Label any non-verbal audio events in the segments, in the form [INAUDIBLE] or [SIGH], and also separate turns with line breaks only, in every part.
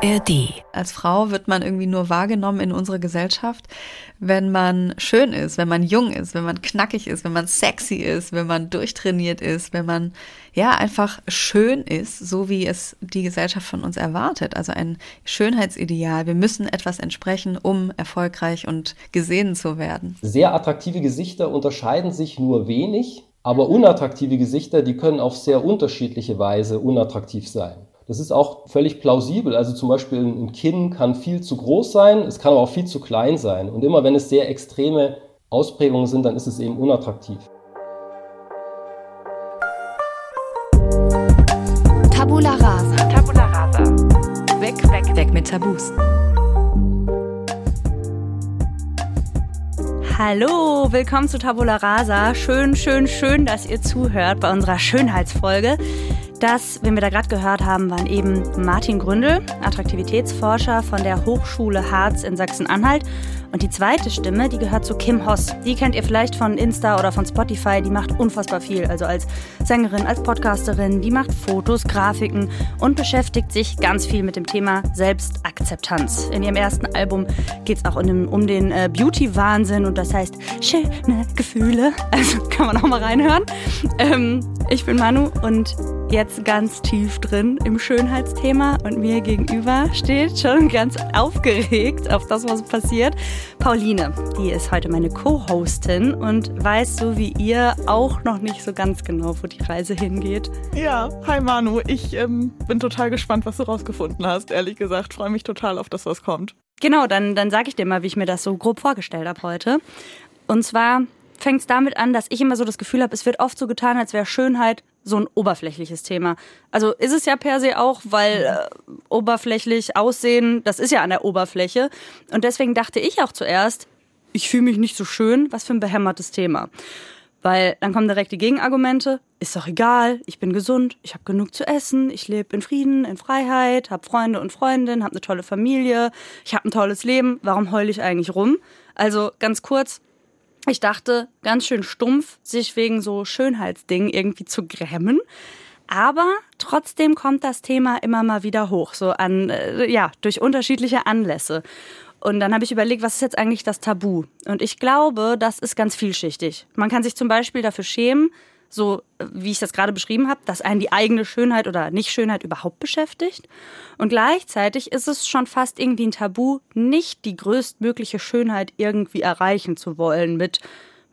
ARD.
Als Frau wird man irgendwie nur wahrgenommen in unserer Gesellschaft, wenn man schön ist, wenn man jung ist, wenn man knackig ist, wenn man sexy ist, wenn man durchtrainiert ist, wenn man ja einfach schön ist, so wie es die Gesellschaft von uns erwartet. Also ein Schönheitsideal. Wir müssen etwas entsprechen, um erfolgreich und gesehen zu werden.
Sehr attraktive Gesichter unterscheiden sich nur wenig, aber unattraktive Gesichter, die können auf sehr unterschiedliche Weise unattraktiv sein. Das ist auch völlig plausibel. Also zum Beispiel ein Kinn kann viel zu groß sein, es kann aber auch viel zu klein sein. Und immer wenn es sehr extreme Ausprägungen sind, dann ist es eben unattraktiv.
Tabula rasa.
Tabula rasa.
Weg, weg, weg mit Tabus.
Hallo, willkommen zu Tabula Rasa. Schön, schön, schön, dass ihr zuhört bei unserer Schönheitsfolge. Das, wenn wir da gerade gehört haben, waren eben Martin Gründel, Attraktivitätsforscher von der Hochschule Harz in Sachsen-Anhalt. Und die zweite Stimme, die gehört zu Kim Hoss. Die kennt ihr vielleicht von Insta oder von Spotify. Die macht unfassbar viel. Also als Sängerin, als Podcasterin. Die macht Fotos, Grafiken und beschäftigt sich ganz viel mit dem Thema Selbstakzeptanz. In ihrem ersten Album geht es auch um, den äh, Beauty-Wahnsinn und das heißt schöne Gefühle. [LAUGHS] Also kann man auch mal reinhören. Ähm, ich bin Manu und jetzt ganz tief drin im Schönheitsthema und mir gegenüber steht schon ganz aufgeregt auf das, was passiert. Pauline, die ist heute meine Co-Hostin und weiß so wie ihr auch noch nicht so ganz genau, wo die Reise hingeht.
Ja, hi Manu, ich ähm, bin total gespannt, was du rausgefunden hast. Ehrlich gesagt, freue mich total auf das, was kommt.
Genau, dann, dann sage ich dir mal, wie ich mir das so grob vorgestellt habe heute. Und zwar fängt es damit an, dass ich immer so das Gefühl habe, es wird oft so getan, als wäre Schönheit so ein oberflächliches Thema. Also ist es ja per se auch, weil äh, oberflächlich aussehen, das ist ja an der Oberfläche. Und deswegen dachte ich auch zuerst, ich fühle mich nicht so schön, was für ein behämmertes Thema. Weil dann kommen direkt die Gegenargumente, ist doch egal, ich bin gesund, ich habe genug zu essen, ich lebe in Frieden, in Freiheit, habe Freunde und Freundinnen, habe eine tolle Familie, ich habe ein tolles Leben, warum heule ich eigentlich rum? Also ganz kurz, ich dachte, ganz schön stumpf, sich wegen so Schönheitsdingen irgendwie zu grämen. Aber trotzdem kommt das Thema immer mal wieder hoch, so an, äh, ja, durch unterschiedliche Anlässe. Und dann habe ich überlegt, was ist jetzt eigentlich das Tabu? Und ich glaube, das ist ganz vielschichtig. Man kann sich zum Beispiel dafür schämen, so wie ich das gerade beschrieben habe, dass einen die eigene Schönheit oder Nicht-Schönheit überhaupt beschäftigt. Und gleichzeitig ist es schon fast irgendwie ein Tabu, nicht die größtmögliche Schönheit irgendwie erreichen zu wollen mit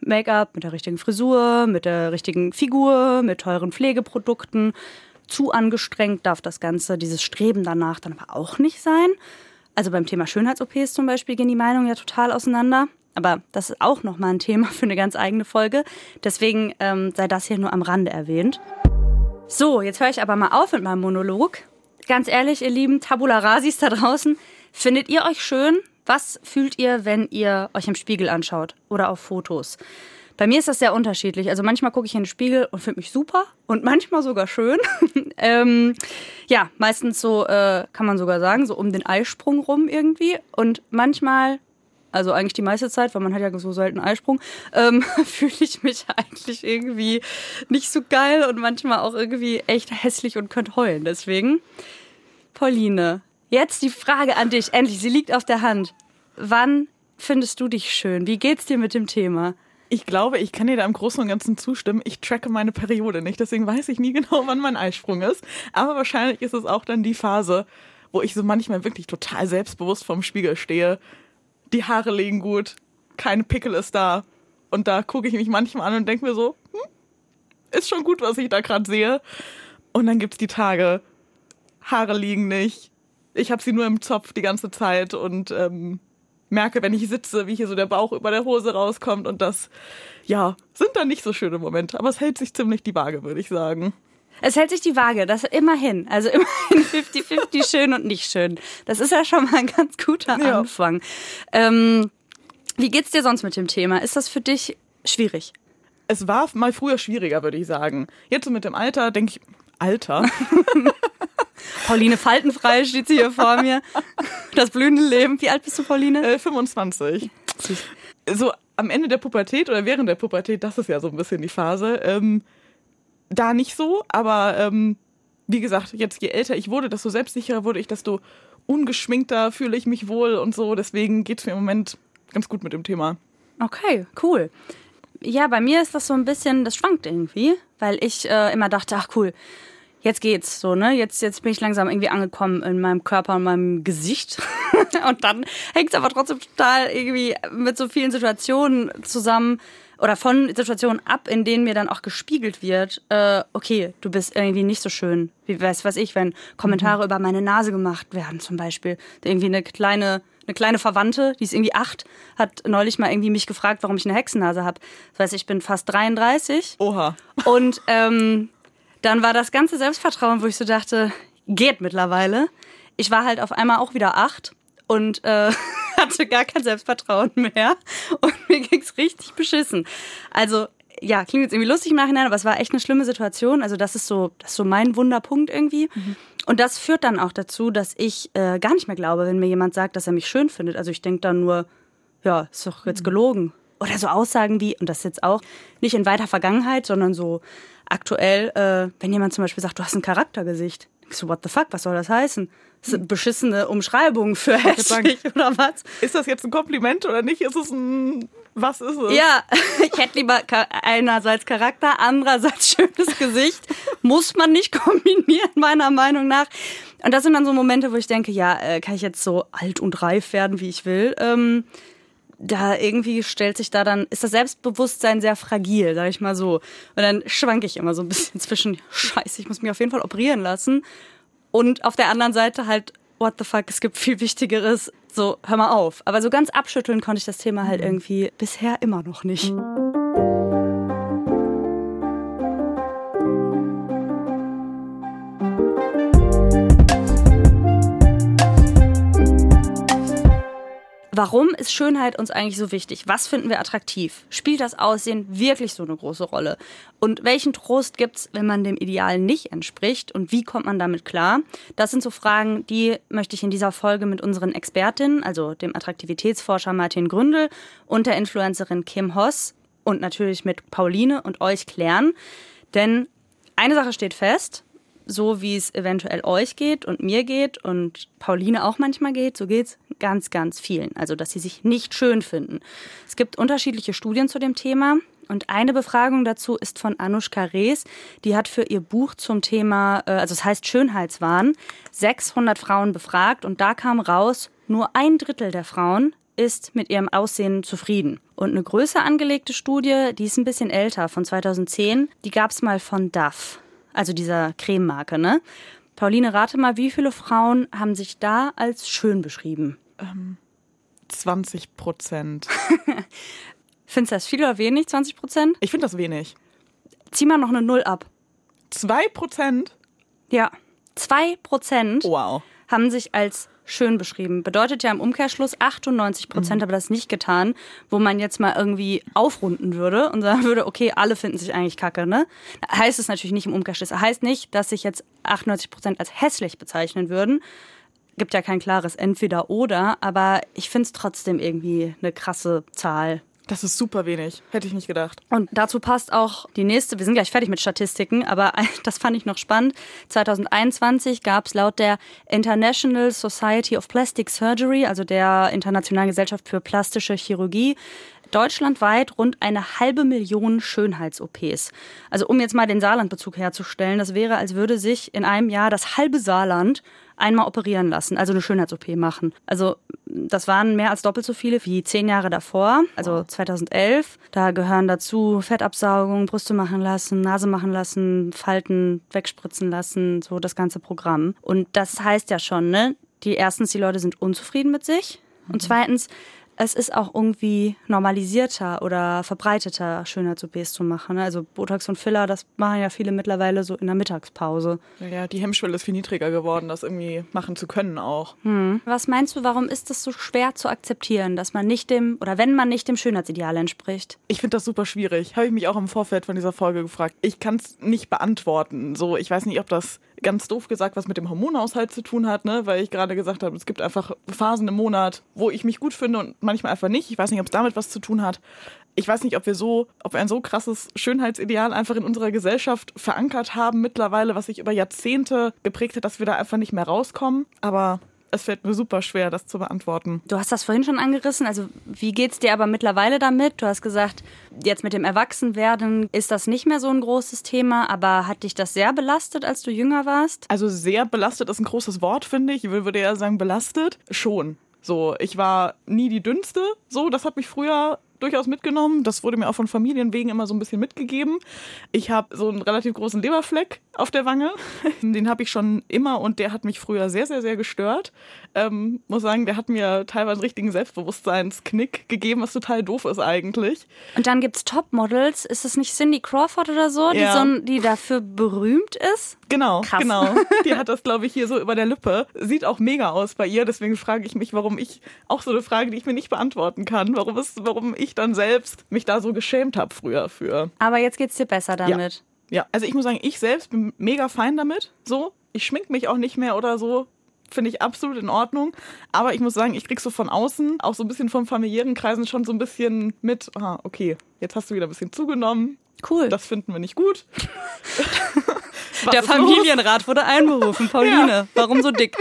Make-up, mit der richtigen Frisur, mit der richtigen Figur, mit teuren Pflegeprodukten. Zu angestrengt darf das Ganze, dieses Streben danach dann aber auch nicht sein. Also beim Thema Schönheits-OPs zum Beispiel gehen die Meinungen ja total auseinander. Aber das ist auch nochmal ein Thema für eine ganz eigene Folge. Deswegen ähm, sei das hier nur am Rande erwähnt. So, jetzt höre ich aber mal auf mit meinem Monolog. Ganz ehrlich, ihr lieben Tabula Rasis da draußen, findet ihr euch schön? Was fühlt ihr, wenn ihr euch im Spiegel anschaut oder auf Fotos? Bei mir ist das sehr unterschiedlich. Also manchmal gucke ich in den Spiegel und finde mich super und manchmal sogar schön. [LAUGHS] ähm, ja, meistens so äh, kann man sogar sagen, so um den Eisprung rum irgendwie. Und manchmal also eigentlich die meiste Zeit, weil man hat ja so selten Eisprung, ähm, [LAUGHS] fühle ich mich eigentlich irgendwie nicht so geil und manchmal auch irgendwie echt hässlich und könnte heulen. Deswegen, Pauline, jetzt die Frage an dich, endlich, sie liegt auf der Hand. Wann findest du dich schön? Wie geht's dir mit dem Thema?
Ich glaube, ich kann dir da im Großen und Ganzen zustimmen. Ich tracke meine Periode nicht, deswegen weiß ich nie genau, wann mein Eisprung ist. Aber wahrscheinlich ist es auch dann die Phase, wo ich so manchmal wirklich total selbstbewusst vorm Spiegel stehe die Haare liegen gut, keine Pickel ist da. Und da gucke ich mich manchmal an und denke mir so, hm, ist schon gut, was ich da gerade sehe. Und dann gibt es die Tage, Haare liegen nicht, ich habe sie nur im Zopf die ganze Zeit und ähm, merke, wenn ich sitze, wie hier so der Bauch über der Hose rauskommt und das, ja, sind dann nicht so schöne Momente. Aber es hält sich ziemlich die Waage, würde ich sagen.
Es hält sich die Waage, das immerhin. Also immerhin [LAUGHS] 50-50 schön und nicht schön. Das ist ja schon mal ein ganz guter ja. Anfang. Ähm, wie geht's dir sonst mit dem Thema? Ist das für dich schwierig?
Es war mal früher schwieriger, würde ich sagen. Jetzt so mit dem Alter denke ich, Alter. [LAUGHS]
Pauline Faltenfrei steht sie hier vor mir. Das blühende Leben. Wie alt bist du, Pauline?
Äh, 25. So am Ende der Pubertät oder während der Pubertät, das ist ja so ein bisschen die Phase, ähm, da nicht so, aber ähm, wie gesagt, jetzt je älter ich wurde, desto selbstsicherer wurde ich, desto ungeschminkter fühle ich mich wohl und so. Deswegen geht es mir im Moment ganz gut mit dem Thema.
Okay, cool. Ja, bei mir ist das so ein bisschen, das schwankt irgendwie, weil ich äh, immer dachte, ach cool, jetzt geht's so, ne? Jetzt, jetzt bin ich langsam irgendwie angekommen in meinem Körper, in meinem Gesicht. [LAUGHS] und dann hängt es aber trotzdem total irgendwie mit so vielen Situationen zusammen oder von Situationen ab, in denen mir dann auch gespiegelt wird, äh, okay, du bist irgendwie nicht so schön. Wie weiß was ich, wenn Kommentare mhm. über meine Nase gemacht werden, zum Beispiel. Irgendwie eine kleine eine kleine Verwandte, die ist irgendwie acht, hat neulich mal irgendwie mich gefragt, warum ich eine Hexennase habe. Das heißt, ich bin fast 33.
Oha.
Und ähm, dann war das ganze Selbstvertrauen, wo ich so dachte, geht mittlerweile. Ich war halt auf einmal auch wieder acht und äh, [LAUGHS] [LAUGHS] hatte gar kein Selbstvertrauen mehr. Und mir ging's richtig beschissen. Also ja, klingt jetzt irgendwie lustig im Nachhinein, aber es war echt eine schlimme Situation. Also das ist so, das ist so mein Wunderpunkt irgendwie. Mhm. Und das führt dann auch dazu, dass ich äh, gar nicht mehr glaube, wenn mir jemand sagt, dass er mich schön findet. Also ich denke dann nur, ja, ist doch jetzt mhm. gelogen. Oder so Aussagen wie, und das jetzt auch nicht in weiter Vergangenheit, sondern so aktuell, äh, wenn jemand zum Beispiel sagt, du hast ein Charaktergesicht. Ich so, what the fuck, was soll das heißen? Das sind beschissene Umschreibungen für hässlich oder was?
Ist das jetzt ein Kompliment oder nicht? Ist es ein was ist es?
Ja, [LAUGHS] ich hätte lieber einerseits Charakter, andererseits [LAUGHS] schönes Gesicht. Muss man nicht [LAUGHS] kombinieren, meiner Meinung nach. Und das sind dann so Momente, wo ich denke, ja, äh, kann ich jetzt so alt und reif werden, wie ich will. Ähm, da irgendwie stellt sich da dann, ist das Selbstbewusstsein sehr fragil, sag ich mal so. Und dann schwanke ich immer so ein bisschen zwischen, scheiße, ich muss mich auf jeden Fall operieren lassen. Und auf der anderen Seite halt, what the fuck, es gibt viel Wichtigeres, so, hör mal auf. Aber so ganz abschütteln konnte ich das Thema halt mhm. irgendwie bisher immer noch nicht. Warum ist Schönheit uns eigentlich so wichtig? Was finden wir attraktiv? Spielt das Aussehen wirklich so eine große Rolle? Und welchen Trost gibt's, wenn man dem Ideal nicht entspricht? Und wie kommt man damit klar? Das sind so Fragen, die möchte ich in dieser Folge mit unseren Expertinnen, also dem Attraktivitätsforscher Martin Gründel und der Influencerin Kim Hoss und natürlich mit Pauline und euch klären. Denn eine Sache steht fest, so wie es eventuell euch geht und mir geht und Pauline auch manchmal geht, so geht's ganz, ganz vielen. Also, dass sie sich nicht schön finden. Es gibt unterschiedliche Studien zu dem Thema. Und eine Befragung dazu ist von Anushka Rees. Die hat für ihr Buch zum Thema, äh, also es heißt Schönheitswahn, 600 Frauen befragt und da kam raus, nur ein Drittel der Frauen ist mit ihrem Aussehen zufrieden. Und eine größer angelegte Studie, die ist ein bisschen älter, von 2010, die gab es mal von DAF also dieser Crememarke, ne? Pauline, rate mal, wie viele Frauen haben sich da als schön beschrieben?
Ähm, 20 Prozent. [LAUGHS]
Findest du das viel oder wenig, 20 Prozent?
Ich finde das wenig.
Zieh mal noch eine Null ab.
Zwei Prozent?
Ja, zwei Prozent
wow.
haben sich als schön beschrieben. Bedeutet ja im Umkehrschluss 98 Prozent mhm. haben das nicht getan, wo man jetzt mal irgendwie aufrunden würde und sagen würde, okay, alle finden sich eigentlich kacke, ne? Heißt es natürlich nicht im Umkehrschluss. Heißt nicht, dass sich jetzt 98 Prozent als hässlich bezeichnen würden. Gibt ja kein klares Entweder-Oder, aber ich finde es trotzdem irgendwie eine krasse Zahl.
Das ist super wenig. Hätte ich nicht gedacht.
Und dazu passt auch die nächste, wir sind gleich fertig mit Statistiken, aber [LAUGHS] das fand ich noch spannend. 2021 gab es laut der International Society of Plastic Surgery, also der Internationalen Gesellschaft für plastische Chirurgie, deutschlandweit rund eine halbe Million Schönheits-OPs. Also um jetzt mal den Saarlandbezug herzustellen, das wäre, als würde sich in einem Jahr das halbe Saarland einmal operieren lassen, also eine Schönheits-OP machen. Also das waren mehr als doppelt so viele wie zehn Jahre davor, also 2011. Da gehören dazu Fettabsaugung, Brüste machen lassen, Nase machen lassen, Falten wegspritzen lassen, so das ganze Programm. Und das heißt ja schon, ne? Die erstens, die Leute sind unzufrieden mit sich. Und mhm. zweitens, es ist auch irgendwie normalisierter oder verbreiteter, Schönheits-OPs zu machen. Also Botox und Filler, das machen ja viele mittlerweile so in der Mittagspause.
Ja, die Hemmschwelle ist viel niedriger geworden, das irgendwie machen zu können auch.
Hm. Was meinst du, warum ist es so schwer zu akzeptieren, dass man nicht dem, oder wenn man nicht dem Schönheitsideal entspricht?
Ich finde das super schwierig. Habe ich mich auch im Vorfeld von dieser Folge gefragt. Ich kann es nicht beantworten. So, ich weiß nicht, ob das ganz doof gesagt was mit dem Hormonhaushalt zu tun hat, ne? weil ich gerade gesagt habe, es gibt einfach Phasen im Monat, wo ich mich gut finde und manchmal einfach nicht. Ich weiß nicht, ob es damit was zu tun hat. Ich weiß nicht, ob wir so, ob wir ein so krasses Schönheitsideal einfach in unserer Gesellschaft verankert haben mittlerweile, was sich über Jahrzehnte geprägt hat, dass wir da einfach nicht mehr rauskommen. Aber es fällt mir super schwer, das zu beantworten.
Du hast das vorhin schon angerissen. Also, wie geht's dir aber mittlerweile damit? Du hast gesagt, jetzt mit dem Erwachsenwerden ist das nicht mehr so ein großes Thema, aber hat dich das sehr belastet, als du jünger warst?
Also, sehr belastet ist ein großes Wort, finde ich. Ich würde eher sagen, belastet. Schon. So, ich war nie die dünnste. So, das hat mich früher durchaus mitgenommen. Das wurde mir auch von Familien wegen immer so ein bisschen mitgegeben. Ich habe so einen relativ großen Leberfleck auf der Wange. [LAUGHS] Den habe ich schon immer und der hat mich früher sehr, sehr, sehr gestört. Ähm, muss sagen, der hat mir teilweise einen richtigen Selbstbewusstseinsknick gegeben, was total doof ist eigentlich.
Und dann gibt es Topmodels. Ist es nicht Cindy Crawford oder so, die,
Ja.
so, die dafür berühmt ist?
Genau,
Krass.
genau. [LAUGHS] Die hat das, glaube ich, hier so über der Lippe. Sieht auch mega aus bei ihr. Deswegen frage ich mich, warum ich auch so eine Frage, die ich mir nicht beantworten kann, warum es, warum ich dann selbst mich da so geschämt habe früher für.
Aber jetzt geht's dir besser damit.
Ja, also ich muss sagen, ich selbst bin mega fein damit. So, ich schmink mich auch nicht mehr oder so. Finde ich absolut in Ordnung. Aber ich muss sagen, ich krieg so von außen, auch so ein bisschen von familiären Kreisen schon so ein bisschen mit, ah, okay, jetzt hast du wieder ein bisschen zugenommen.
Cool.
Das finden wir nicht gut. [LAUGHS]
Der? Familienrat wurde einberufen. [LAUGHS] Pauline, warum so dick?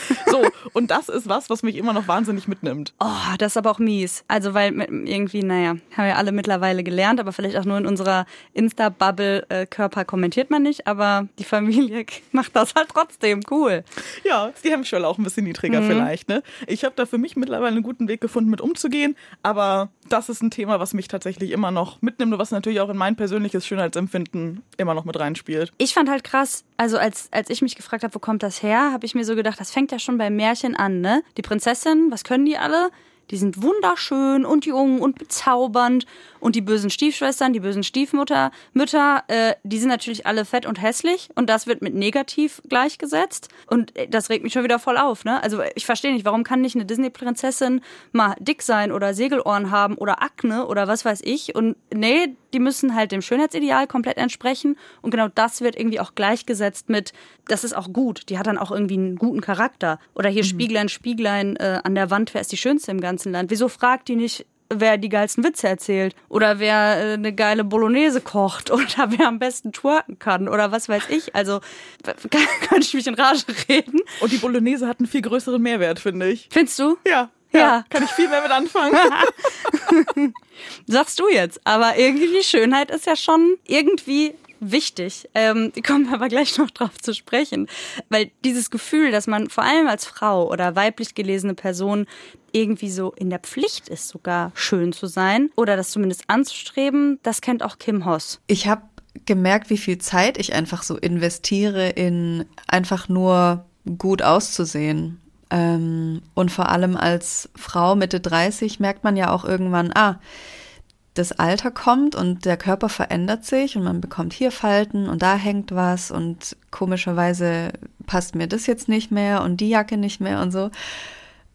[LAUGHS]
So, und das ist was, was mich immer noch wahnsinnig mitnimmt.
Oh, das ist aber auch mies. Also, weil irgendwie, naja, haben wir alle mittlerweile gelernt, aber vielleicht auch nur in unserer Insta-Bubble äh, Körper kommentiert man nicht, aber die Familie [LAUGHS] macht das halt trotzdem. Cool.
Ja, die Hemmschwelle auch ein bisschen niedriger vielleicht. Ne? Ich habe da für mich mittlerweile einen guten Weg gefunden, mit umzugehen. Aber das ist ein Thema, was mich tatsächlich immer noch mitnimmt und was natürlich auch in mein persönliches Schönheitsempfinden immer noch mit reinspielt.
Ich fand halt krass, also als, als ich mich gefragt habe, wo kommt das her, habe ich mir so gedacht, das fängt ja schon beim Märchen an, ne? Die Prinzessin, was können die alle? Die sind wunderschön und jung und bezaubernd. Und die bösen Stiefschwestern, die bösen Stiefmutter, Mütter, äh, die sind natürlich alle fett und hässlich. Und das wird mit negativ gleichgesetzt. Und äh, das regt mich schon wieder voll auf, ne? Also ich verstehe nicht, warum kann nicht eine Disney-Prinzessin mal dick sein oder Segelohren haben oder Akne oder was weiß ich. Und nee, die müssen halt dem Schönheitsideal komplett entsprechen. Und genau das wird irgendwie auch gleichgesetzt mit, das ist auch gut. Die hat dann auch irgendwie einen guten Charakter. Oder hier Spieglein, Spieglein äh, an der Wand, wer ist die Schönste im ganzen Land? Wieso fragt die nicht, wer die geilsten Witze erzählt? Oder wer äh, eine geile Bolognese kocht? [LAUGHS] Oder wer am besten twerken kann? Oder was weiß ich? Also, kann, [LAUGHS] könnte ich mich in Rage reden?
Und die Bolognese hat einen viel größeren Mehrwert, finde ich.
Findest du?
Ja,
Ja.
ja, kann ich viel mehr mit anfangen. [LAUGHS]
Sagst du jetzt. Aber irgendwie Schönheit ist ja schon irgendwie wichtig. Ähm, [LAUGHS] kommen wir aber gleich noch drauf zu sprechen. Weil dieses Gefühl, dass man vor allem als Frau oder weiblich gelesene Person irgendwie so in der Pflicht ist, sogar schön zu sein oder das zumindest anzustreben, das kennt auch Kim Hoss.
Ich habe gemerkt, wie viel Zeit ich einfach so investiere in einfach nur gut auszusehen. Ähm, und vor allem als Frau Mitte 30 merkt man ja auch irgendwann, ah, das Alter kommt und der Körper verändert sich und man bekommt hier Falten und da hängt was und komischerweise passt mir das jetzt nicht mehr und die Jacke nicht mehr und so.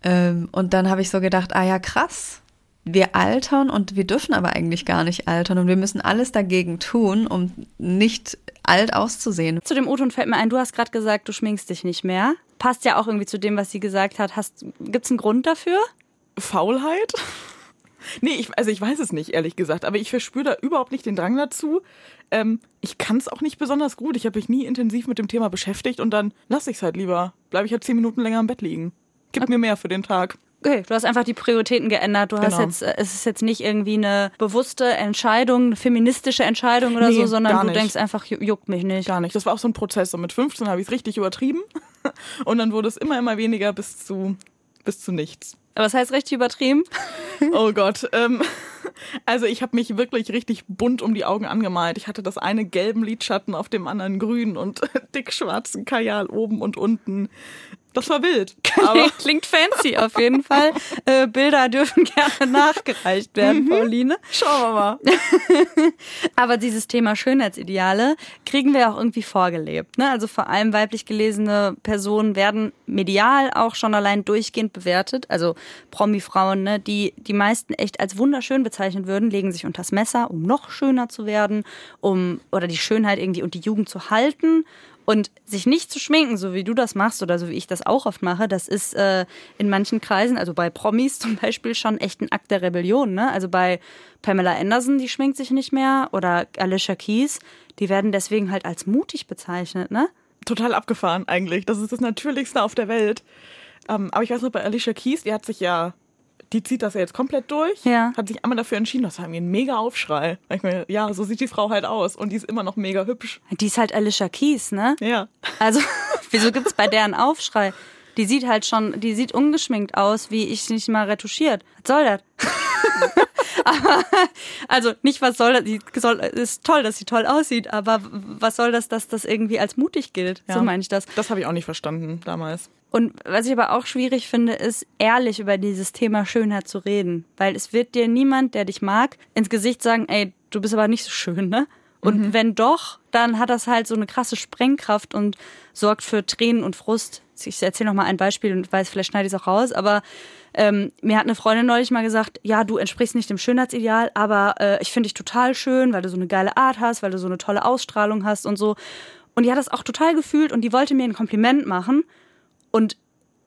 Ähm, und dann habe ich so gedacht, ah ja, krass. Wir altern und wir dürfen aber eigentlich gar nicht altern und wir müssen alles dagegen tun, um nicht alt auszusehen.
Zu dem O-Ton fällt mir ein, du hast gerade gesagt, du schminkst dich nicht mehr. Passt ja auch irgendwie zu dem, was sie gesagt hat. Hast, gibt's einen Grund dafür?
Faulheit? Nee, ich, also ich weiß es nicht, ehrlich gesagt, aber ich verspüre da überhaupt nicht den Drang dazu. Ähm, ich kann es auch nicht besonders gut. Ich habe mich nie intensiv mit dem Thema beschäftigt und dann lasse ich es halt lieber. Bleibe ich halt zehn Minuten länger im Bett liegen. Gib mir mehr für den Tag.
Okay, du hast einfach die Prioritäten geändert. Du hast
Genau.
jetzt, äh, es ist jetzt nicht irgendwie eine bewusste Entscheidung, eine feministische Entscheidung oder
Nee,
so, sondern du denkst einfach, ju- juckt mich nicht.
Gar nicht. Das war auch so ein Prozess. Und mit 15 habe ich es richtig übertrieben. [LAUGHS] Und dann wurde es immer, immer weniger bis zu, bis zu nichts.
Aber das heißt richtig übertrieben. [LAUGHS]
Oh Gott. Ähm, also ich habe mich wirklich richtig bunt um die Augen angemalt. Ich hatte das eine gelben Lidschatten auf dem anderen grün und [LAUGHS] dick schwarzen Kajal oben und unten. Das war wild. [LAUGHS]
Klingt fancy auf jeden Fall. Äh, Bilder dürfen [LAUGHS] gerne nachgereicht werden, Pauline.
schauen wir mal. [LAUGHS]
Aber dieses Thema Schönheitsideale kriegen wir auch irgendwie vorgelebt. Ne? Also vor allem weiblich gelesene Personen werden medial auch schon allein durchgehend bewertet. Also Promi-Frauen, ne? die die meisten echt als wunderschön bezeichnet würden, legen sich unters Messer, um noch schöner zu werden, um oder die Schönheit irgendwie und die Jugend zu halten. Und sich nicht zu schminken, so wie du das machst oder so wie ich das auch oft mache, das ist äh, in manchen Kreisen, also bei Promis [LAUGHS] zum Beispiel, schon echt ein Akt der Rebellion. Ne? Also bei Pamela Anderson, die schminkt sich nicht mehr, oder Alicia Keys, die werden deswegen halt als mutig bezeichnet. Ne?
Total abgefahren eigentlich. Das ist das Natürlichste auf der Welt. Ähm, aber ich weiß noch, bei Alicia Keys, die hat sich ja, die zieht das ja jetzt komplett durch,
Ja.
hat sich einmal dafür entschieden, das war irgendwie ein mega Aufschrei. Ich mir, ja, so sieht die Frau halt aus und die ist immer noch mega hübsch.
Die ist halt Alicia Keys, ne?
Ja.
Also, [LAUGHS] wieso gibt's bei der einen Aufschrei? Die sieht halt schon, die sieht ungeschminkt aus, wie ich nicht mal retuschiert. Was soll das? [LAUGHS] aber, also nicht was soll das, die soll, ist toll, dass sie toll aussieht, aber was soll das, dass das irgendwie als mutig gilt? So
Ja.
meine ich das.
Das habe ich auch nicht verstanden damals.
Und was ich aber auch schwierig finde, ist ehrlich über dieses Thema Schönheit zu reden. Weil es wird dir niemand, der dich mag, ins Gesicht sagen, ey, du bist aber nicht so schön, ne? Und wenn doch, dann hat das halt so eine krasse Sprengkraft und sorgt für Tränen und Frust. Ich erzähle noch mal ein Beispiel und weiß, vielleicht schneide ich es auch raus, aber ähm, mir hat eine Freundin neulich mal gesagt, ja, du entsprichst nicht dem Schönheitsideal, aber äh, ich finde dich total schön, weil du so eine geile Art hast, weil du so eine tolle Ausstrahlung hast und so. Und die hat das auch total gefühlt und die wollte mir ein Kompliment machen. Und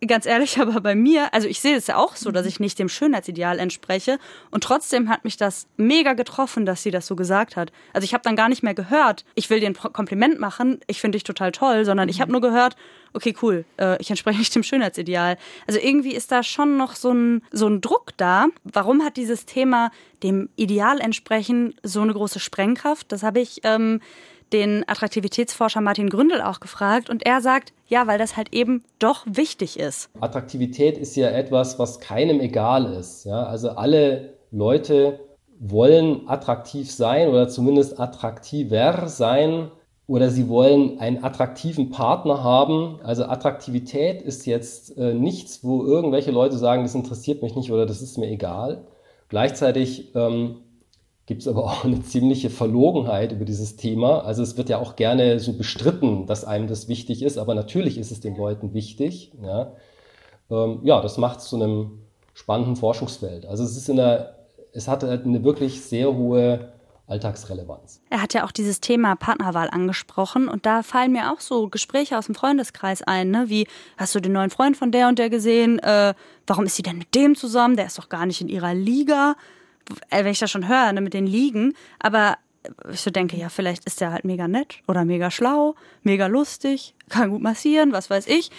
ganz ehrlich, [LAUGHS] aber bei mir, also ich sehe es ja auch so, dass ich nicht dem Schönheitsideal entspreche. Und trotzdem hat mich das mega getroffen, dass sie das so gesagt hat. Also ich habe dann gar nicht mehr gehört, ich will dir ein Kompliment machen, ich finde dich total toll, sondern ich habe nur gehört, okay, cool, äh, ich entspreche [LAUGHS] nicht dem Schönheitsideal. Also irgendwie ist da schon noch so ein, so ein Druck da. Warum hat dieses Thema dem Ideal entsprechen so eine große Sprengkraft? Das habe ich ähm, den Attraktivitätsforscher Martin Gründel auch gefragt und er sagt, ja, weil das halt eben doch wichtig ist.
Attraktivität ist ja etwas, was keinem egal ist. Ja? Also alle Leute wollen attraktiv sein oder zumindest attraktiver sein oder sie wollen einen attraktiven Partner haben. Also Attraktivität ist jetzt äh, nichts, wo irgendwelche Leute sagen, das interessiert mich nicht oder das ist mir egal. Gleichzeitig ähm, gibt es aber auch eine ziemliche Verlogenheit über dieses Thema. Also es wird ja auch gerne so bestritten, dass einem das wichtig ist, aber natürlich ist es den Leuten wichtig. Ja, ähm, ja das macht es zu einem spannenden Forschungsfeld. Also es ist in der, es hat halt eine wirklich sehr hohe Alltagsrelevanz.
Er hat ja auch dieses Thema Partnerwahl angesprochen und da fallen mir auch so Gespräche aus dem Freundeskreis ein, ne? wie hast du den neuen Freund von der und der gesehen? Äh, warum ist sie denn mit dem zusammen? Der ist doch gar nicht in ihrer Liga. Äh, wenn ich das schon höre, ne, mit den Ligen, aber ich so denke, ja, vielleicht ist der halt mega nett oder mega schlau, mega lustig, kann gut massieren, was weiß ich.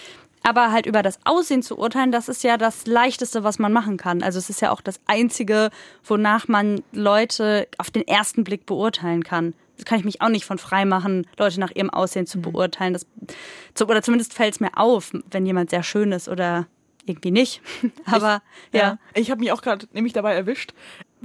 Aber halt über das Aussehen zu urteilen, das ist ja das Leichteste, was man machen kann. Also es ist ja auch das Einzige, wonach man Leute auf den ersten Blick beurteilen kann. Das kann ich mich auch nicht von frei machen, Leute nach ihrem Aussehen zu beurteilen. Das, oder zumindest fällt es mir auf, wenn jemand sehr schön ist oder irgendwie nicht. [LAUGHS] Aber ja.
Ja. Ich habe mich auch gerade nämlich dabei erwischt,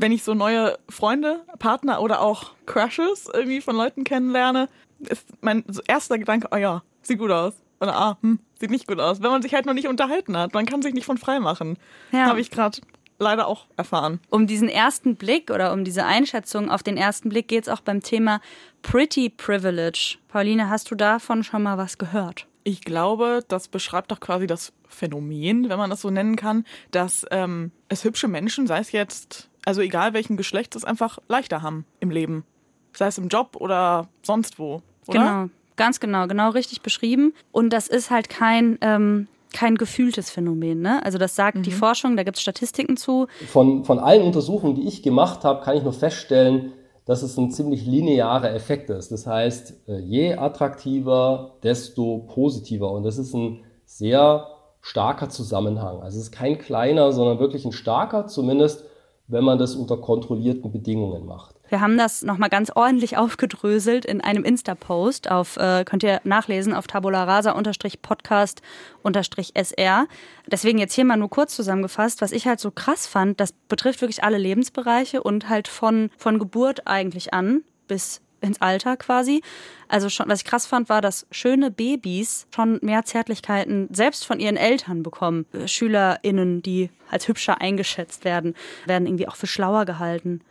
wenn ich so neue Freunde, Partner oder auch Crushes irgendwie von Leuten kennenlerne, ist mein erster Gedanke, oh ja, sieht gut aus. Oder ah, hm, sieht nicht gut aus. Wenn man sich halt noch nicht unterhalten hat, man kann sich nicht von frei machen.
Ja.
Habe ich gerade leider auch erfahren.
Um diesen ersten Blick oder um diese Einschätzung auf den ersten Blick geht es auch beim Thema Pretty Privilege. Pauline, hast du davon schon mal was gehört?
Ich glaube, das beschreibt doch quasi das Phänomen, wenn man das so nennen kann, dass ähm, es hübsche Menschen, sei es jetzt, also egal welchen Geschlechts, es einfach leichter haben im Leben. Sei es im Job oder sonst wo. Oder?
Genau, ganz genau, genau richtig beschrieben. Und das ist halt kein, ähm, kein gefühltes Phänomen. Ne? Also das sagt die Forschung, da gibt es Statistiken zu.
Von, von allen Untersuchungen, die ich gemacht habe, kann ich nur feststellen, dass es ein ziemlich linearer Effekt ist. Das heißt, äh, je attraktiver, desto positiver. Und das ist ein sehr starker Zusammenhang. Also es ist kein kleiner, sondern wirklich ein starker, zumindest wenn man das unter kontrollierten Bedingungen macht.
Wir haben das nochmal ganz ordentlich aufgedröselt in einem Insta-Post auf, äh, könnt ihr nachlesen, auf tabula rasa podcast sr. Deswegen jetzt hier mal nur kurz zusammengefasst, was ich halt so krass fand, das betrifft wirklich alle Lebensbereiche und halt von, von Geburt eigentlich an bis ins Alter quasi. Also schon, was ich krass fand, war, dass schöne Babys schon mehr Zärtlichkeiten selbst von ihren Eltern bekommen. Äh, SchülerInnen, die als hübscher eingeschätzt werden, werden irgendwie auch für schlauer gehalten.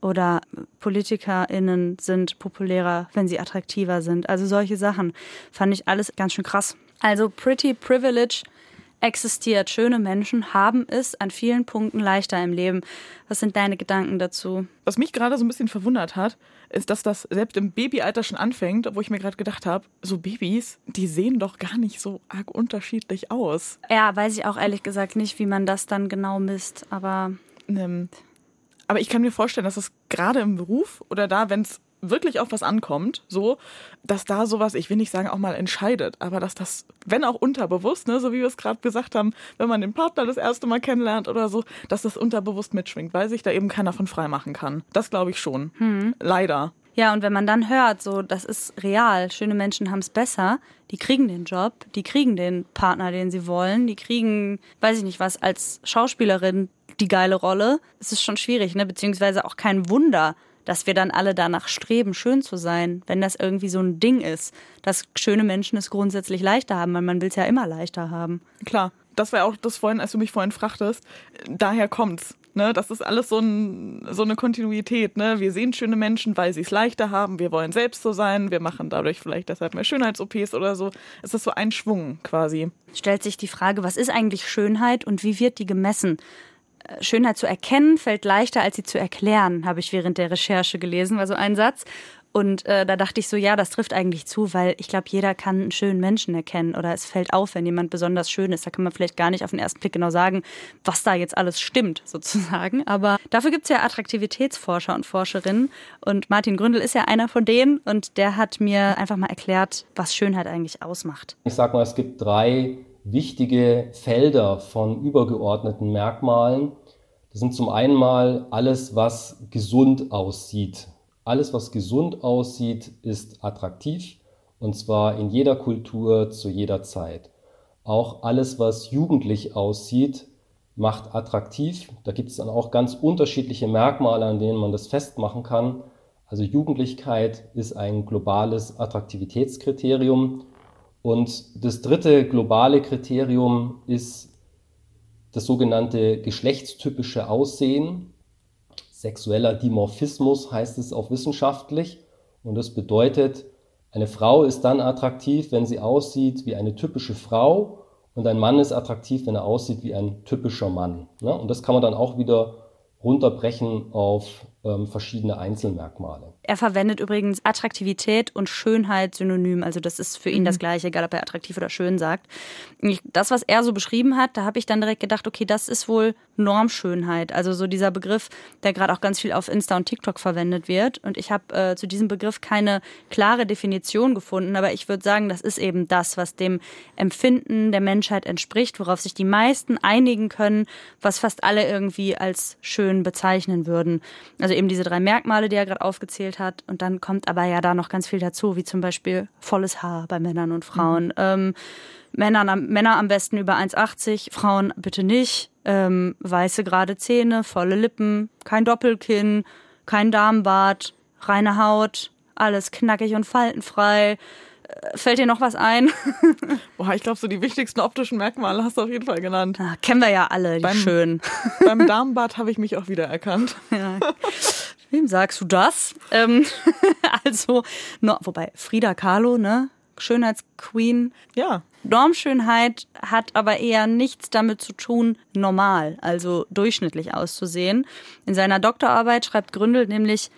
Oder PolitikerInnen sind populärer, wenn sie attraktiver sind. Also solche Sachen fand ich alles ganz schön krass. Also Pretty Privilege existiert. Schöne Menschen haben es an vielen Punkten leichter im Leben. Was sind deine Gedanken dazu?
Was mich gerade so ein bisschen verwundert hat, ist, dass das selbst im Babyalter schon anfängt, wo ich mir gerade gedacht habe, so Babys, die sehen doch gar nicht so arg unterschiedlich aus.
Ja, weiß ich auch ehrlich gesagt nicht, wie man das dann genau misst, aber
Ähm, aber ich kann mir vorstellen, dass es gerade im Beruf oder da, wenn es wirklich auf was ankommt, so, dass da sowas, ich will nicht sagen, auch mal entscheidet, aber dass das, wenn auch unterbewusst, ne, so wie wir es gerade gesagt haben, wenn man den Partner das erste Mal kennenlernt oder so, dass das unterbewusst mitschwingt, weil sich da eben keiner von frei machen kann. Das glaube ich schon.
Hm.
Leider.
Ja, und wenn man dann hört, so, das ist real, schöne Menschen haben es besser, die kriegen den Job, die kriegen den Partner, den sie wollen, die kriegen, weiß ich nicht was, als Schauspielerin die geile Rolle, es ist schon schwierig, ne? Beziehungsweise auch kein Wunder, dass wir dann alle danach streben, schön zu sein, wenn das irgendwie so ein Ding ist, dass schöne Menschen es grundsätzlich leichter haben, weil man will es ja immer leichter haben.
Klar, das war auch das vorhin, als du mich vorhin fragtest, daher kommt's. Ne, das ist alles so, ein, so eine Kontinuität. Ne? Wir sehen schöne Menschen, weil sie es leichter haben. Wir wollen selbst so sein. Wir machen dadurch vielleicht deshalb mehr Schönheits-OPs oder so. Es ist so ein Schwung quasi.
Stellt sich die Frage, was ist eigentlich Schönheit und wie wird die gemessen? Schönheit zu erkennen fällt leichter, als sie zu erklären, habe ich während der Recherche gelesen, war so ein Satz. Und äh, da dachte ich so, ja, das trifft eigentlich zu, weil ich glaube, jeder kann einen schönen Menschen erkennen oder es fällt auf, wenn jemand besonders schön ist. Da kann man vielleicht gar nicht auf den ersten Blick genau sagen, was da jetzt alles stimmt, [LAUGHS] sozusagen. Aber dafür gibt es ja Attraktivitätsforscher und Forscherinnen. Und Martin Gründel ist ja einer von denen und der hat mir einfach mal erklärt, was Schönheit eigentlich ausmacht.
Ich sag mal, es gibt drei wichtige Felder von übergeordneten Merkmalen. Das sind zum einen mal alles, was gesund aussieht. Alles, was gesund aussieht, ist attraktiv und zwar in jeder Kultur zu jeder Zeit. Auch alles, was jugendlich aussieht, macht attraktiv. Da gibt es dann auch ganz unterschiedliche Merkmale, an denen man das festmachen kann. Also Jugendlichkeit ist ein globales Attraktivitätskriterium. Und das dritte globale Kriterium ist das sogenannte geschlechtstypische Aussehen. Sexueller Dimorphismus heißt es auch wissenschaftlich. Und das bedeutet, eine Frau ist dann attraktiv, wenn sie aussieht wie eine typische Frau. Und ein Mann ist attraktiv, wenn er aussieht wie ein typischer Mann. Ne? Und das kann man dann auch wieder runterbrechen auf ähm, verschiedene Einzelmerkmale.
Er verwendet übrigens Attraktivität und Schönheit synonym. Also das ist für ihn das Gleiche, egal ob er attraktiv oder schön sagt. Das, was er so beschrieben hat, da habe ich dann direkt gedacht, okay, das ist wohl Normschönheit. Also so dieser Begriff, der gerade auch ganz viel auf Insta und TikTok verwendet wird. Und ich habe äh, zu diesem Begriff keine klare Definition gefunden, aber ich würde sagen, das ist eben das, was dem Empfinden der Menschheit entspricht, worauf sich die meisten einigen können, was fast alle irgendwie als schön bezeichnen würden. Also eben diese drei Merkmale, die er gerade aufgezählt hat. Und dann kommt aber ja da noch ganz viel dazu, wie zum Beispiel volles Haar bei Männern und Frauen. Mhm. Ähm, Männer, Männer am besten über 1,80, Frauen bitte nicht. Ähm, weiße gerade Zähne, volle Lippen, kein Doppelkinn, kein Darmbart, reine Haut, alles knackig und faltenfrei. Äh, fällt dir noch was ein? [LAUGHS]
Boah, ich glaube, so die wichtigsten optischen Merkmale hast du auf jeden Fall genannt.
Ah, kennen wir ja alle, die
beim,
schön. [LAUGHS]
Beim Darmbad habe ich mich auch wieder erkannt. [LAUGHS]
Ja. Wem sagst du das? Ähm, also, no, wobei Frida Kahlo, ne? Schönheitsqueen.
Ja.
Normschönheit hat aber eher nichts damit zu tun, normal, also durchschnittlich auszusehen. In seiner Doktorarbeit schreibt Gründel nämlich,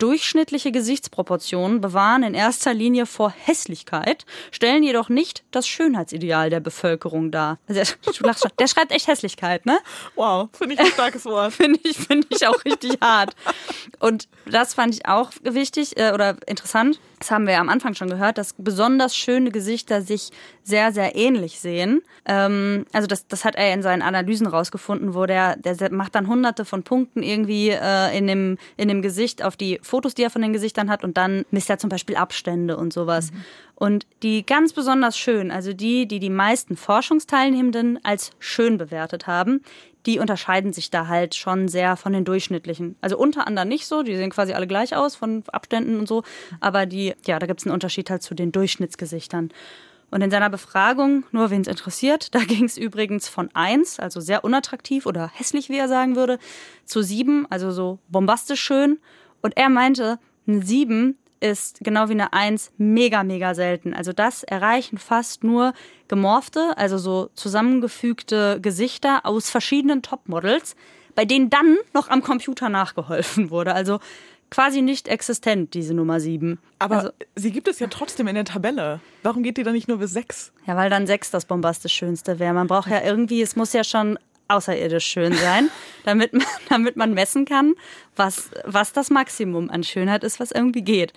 Durchschnittliche Gesichtsproportionen bewahren in erster Linie vor Hässlichkeit, stellen jedoch nicht das Schönheitsideal der Bevölkerung dar. Also der, der schreibt echt Hässlichkeit, ne?
Wow, finde ich ein starkes Wort. [LAUGHS]
finde ich, finde ich auch richtig hart. Und das fand ich auch wichtig äh, oder interessant. Das haben wir ja am Anfang schon gehört, dass besonders schöne Gesichter sich sehr, sehr ähnlich sehen. Ähm, also das, das hat er in seinen Analysen rausgefunden, wo der, der macht dann hunderte von Punkten irgendwie äh, in, dem, in dem Gesicht auf die Fotos, die er von den Gesichtern hat und dann misst er zum Beispiel Abstände und sowas. Mhm. Und die ganz besonders schön, also die, die die meisten Forschungsteilnehmenden als schön bewertet haben, die unterscheiden sich da halt schon sehr von den durchschnittlichen. Also unter anderem nicht so, die sehen quasi alle gleich aus von Abständen und so, aber die, ja, da gibt es einen Unterschied halt zu den Durchschnittsgesichtern. Und in seiner Befragung, nur wen es interessiert, [LAUGHS] da ging es übrigens von eins, also sehr unattraktiv oder hässlich, wie er sagen würde, zu sieben, also so bombastisch schön. Und er meinte, ein sieben ist genau wie eine Eins mega, mega selten. Also das erreichen fast nur gemorfte, also so zusammengefügte Gesichter aus verschiedenen Topmodels, bei denen dann noch am Computer nachgeholfen wurde. Also quasi nicht existent, diese Nummer 7.
Aber
also,
sie gibt es ja trotzdem in der Tabelle. Warum geht die dann nicht nur bis 6?
Ja, weil dann 6 das bombastisch Schönste wäre. Man braucht ja irgendwie, es muss ja schon außerirdisch schön sein, [LAUGHS] damit man, damit man messen kann, was, was das Maximum an Schönheit ist, was irgendwie geht.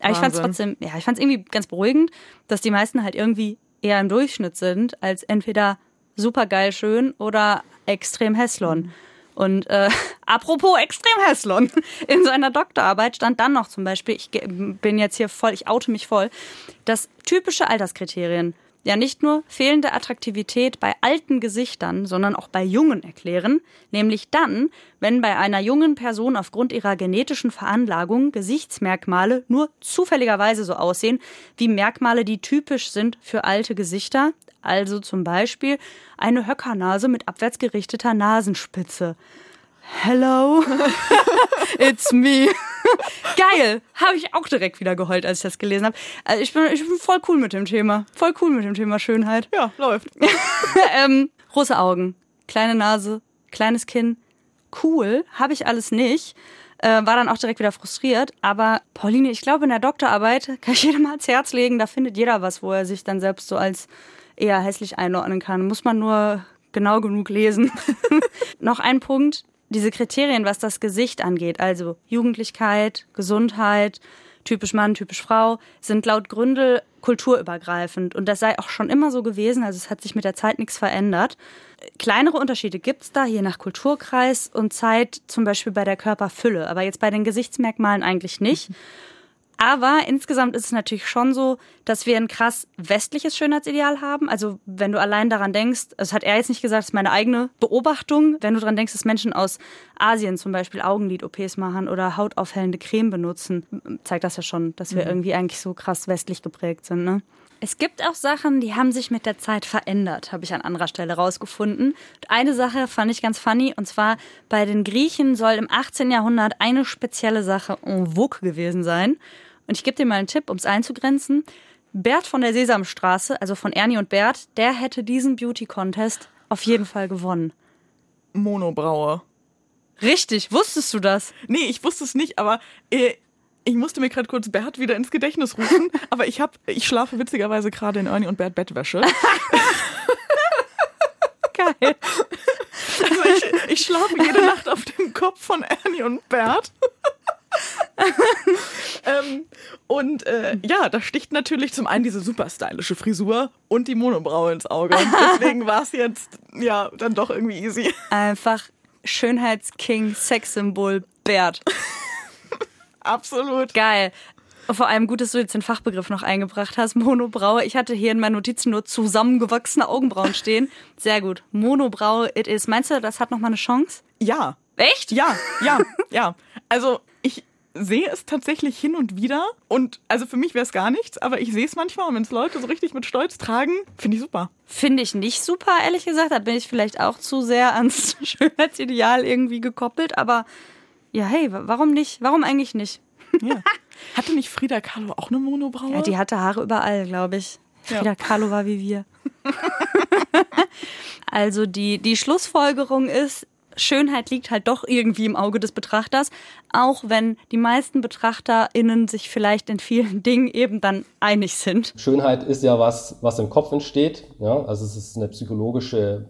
Aber ich fand es trotzdem, ja, ich fand es irgendwie ganz beruhigend, dass die meisten halt irgendwie eher im Durchschnitt sind, als entweder super geil schön oder extrem Hässlon. Und äh, [LAUGHS] apropos extrem Hässlon, [LAUGHS] in seiner Doktorarbeit stand dann noch zum Beispiel, ich bin jetzt hier voll, ich oute mich voll, dass typische Alterskriterien ja nicht nur fehlende Attraktivität bei alten Gesichtern, sondern auch bei jungen erklären, nämlich dann, wenn bei einer jungen Person aufgrund ihrer genetischen Veranlagung Gesichtsmerkmale nur zufälligerweise so aussehen wie Merkmale, die typisch sind für alte Gesichter, also zum Beispiel eine Höckernase mit abwärts gerichteter Nasenspitze. Hello, [LAUGHS] it's me. Geil, habe ich auch direkt wieder geheult, als ich das gelesen habe. Also ich bin, ich bin voll cool mit dem Thema, voll cool mit dem Thema Schönheit.
Ja, läuft. [LAUGHS]
ähm, große Augen, kleine Nase, kleines Kinn, cool, habe ich alles nicht. Äh, war dann auch direkt wieder frustriert. Aber Pauline, ich glaube, in der Doktorarbeit kann ich jedem mal ans Herz legen, da findet jeder was, wo er sich dann selbst so als eher hässlich einordnen kann. Muss man nur genau genug lesen. [LAUGHS] Noch ein Punkt, diese Kriterien, was das Gesicht angeht, also Jugendlichkeit, Gesundheit, typisch Mann, typisch Frau, sind laut Gründel kulturübergreifend. Und das sei auch schon immer so gewesen, also es hat sich mit der Zeit nichts verändert. Kleinere Unterschiede gibt's da, je nach Kulturkreis und Zeit, zum Beispiel bei der Körperfülle, aber jetzt bei den Gesichtsmerkmalen eigentlich nicht. Aber insgesamt ist es natürlich schon so, dass wir ein krass westliches Schönheitsideal haben. Also wenn du allein daran denkst, das hat er jetzt nicht gesagt, das ist meine eigene Beobachtung, wenn du daran denkst, dass Menschen aus Asien zum Beispiel Augenlid-OPs machen oder hautaufhellende Creme benutzen, zeigt das ja schon, dass wir irgendwie eigentlich so krass westlich geprägt sind. Ne? Es gibt auch Sachen, die haben sich mit der Zeit verändert, habe ich an anderer Stelle rausgefunden. Und eine Sache fand ich ganz funny, und zwar bei den Griechen soll im 18. Jahrhundert eine spezielle Sache en vogue gewesen sein. Und ich gebe dir mal einen Tipp, um es einzugrenzen. Bert von der Sesamstraße, also von Ernie und Bert, der hätte diesen Beauty-Contest auf jeden Fall gewonnen.
Monobraue.
Richtig, wusstest du das?
Nee, ich wusste es nicht, aber äh, ich musste mir gerade kurz Bert wieder ins Gedächtnis rufen. [LAUGHS] aber ich hab, ich schlafe witzigerweise gerade in Ernie und Bert Bettwäsche. [LAUGHS]
Geil.
Also ich, ich schlafe jede Nacht auf dem Kopf von Ernie und Bert. [LAUGHS] ähm, und äh, ja, da sticht natürlich zum einen diese super stylische Frisur und die Monobraue ins Auge. Deswegen [LAUGHS] war es jetzt ja dann doch irgendwie easy.
Einfach Schönheitsking, Sexsymbol Bert. [LAUGHS]
Absolut.
Geil. Vor allem gut, dass du jetzt den Fachbegriff noch eingebracht hast. Monobraue. Ich hatte hier in meinen Notizen nur zusammengewachsene Augenbrauen stehen. Sehr gut. Monobraue, it is. Meinst du, das hat noch mal eine Chance?
Ja,
Echt?
ja, ja, ja. Also sehe es tatsächlich hin und wieder und also für mich wäre es gar nichts, aber ich sehe es manchmal und wenn es Leute so richtig mit Stolz tragen, finde ich super.
Finde ich nicht super, ehrlich gesagt. Da bin ich vielleicht auch zu sehr ans [LAUGHS] Schönheitsideal irgendwie gekoppelt. Aber ja, hey, wa- warum nicht? Warum eigentlich nicht?
Ja. [LAUGHS] Hatte nicht Frida Kahlo auch eine Monobraue?
Ja, die hatte Haare überall, glaube ich.
Ja.
Frida Kahlo war wie wir. [LAUGHS] also die, die Schlussfolgerung ist, Schönheit liegt halt doch irgendwie im Auge des Betrachters, auch wenn die meisten BetrachterInnen sich vielleicht in vielen [LAUGHS] Dingen eben dann einig sind.
Schönheit ist ja was, was im Kopf entsteht. Ja? Also es ist eine psychologische,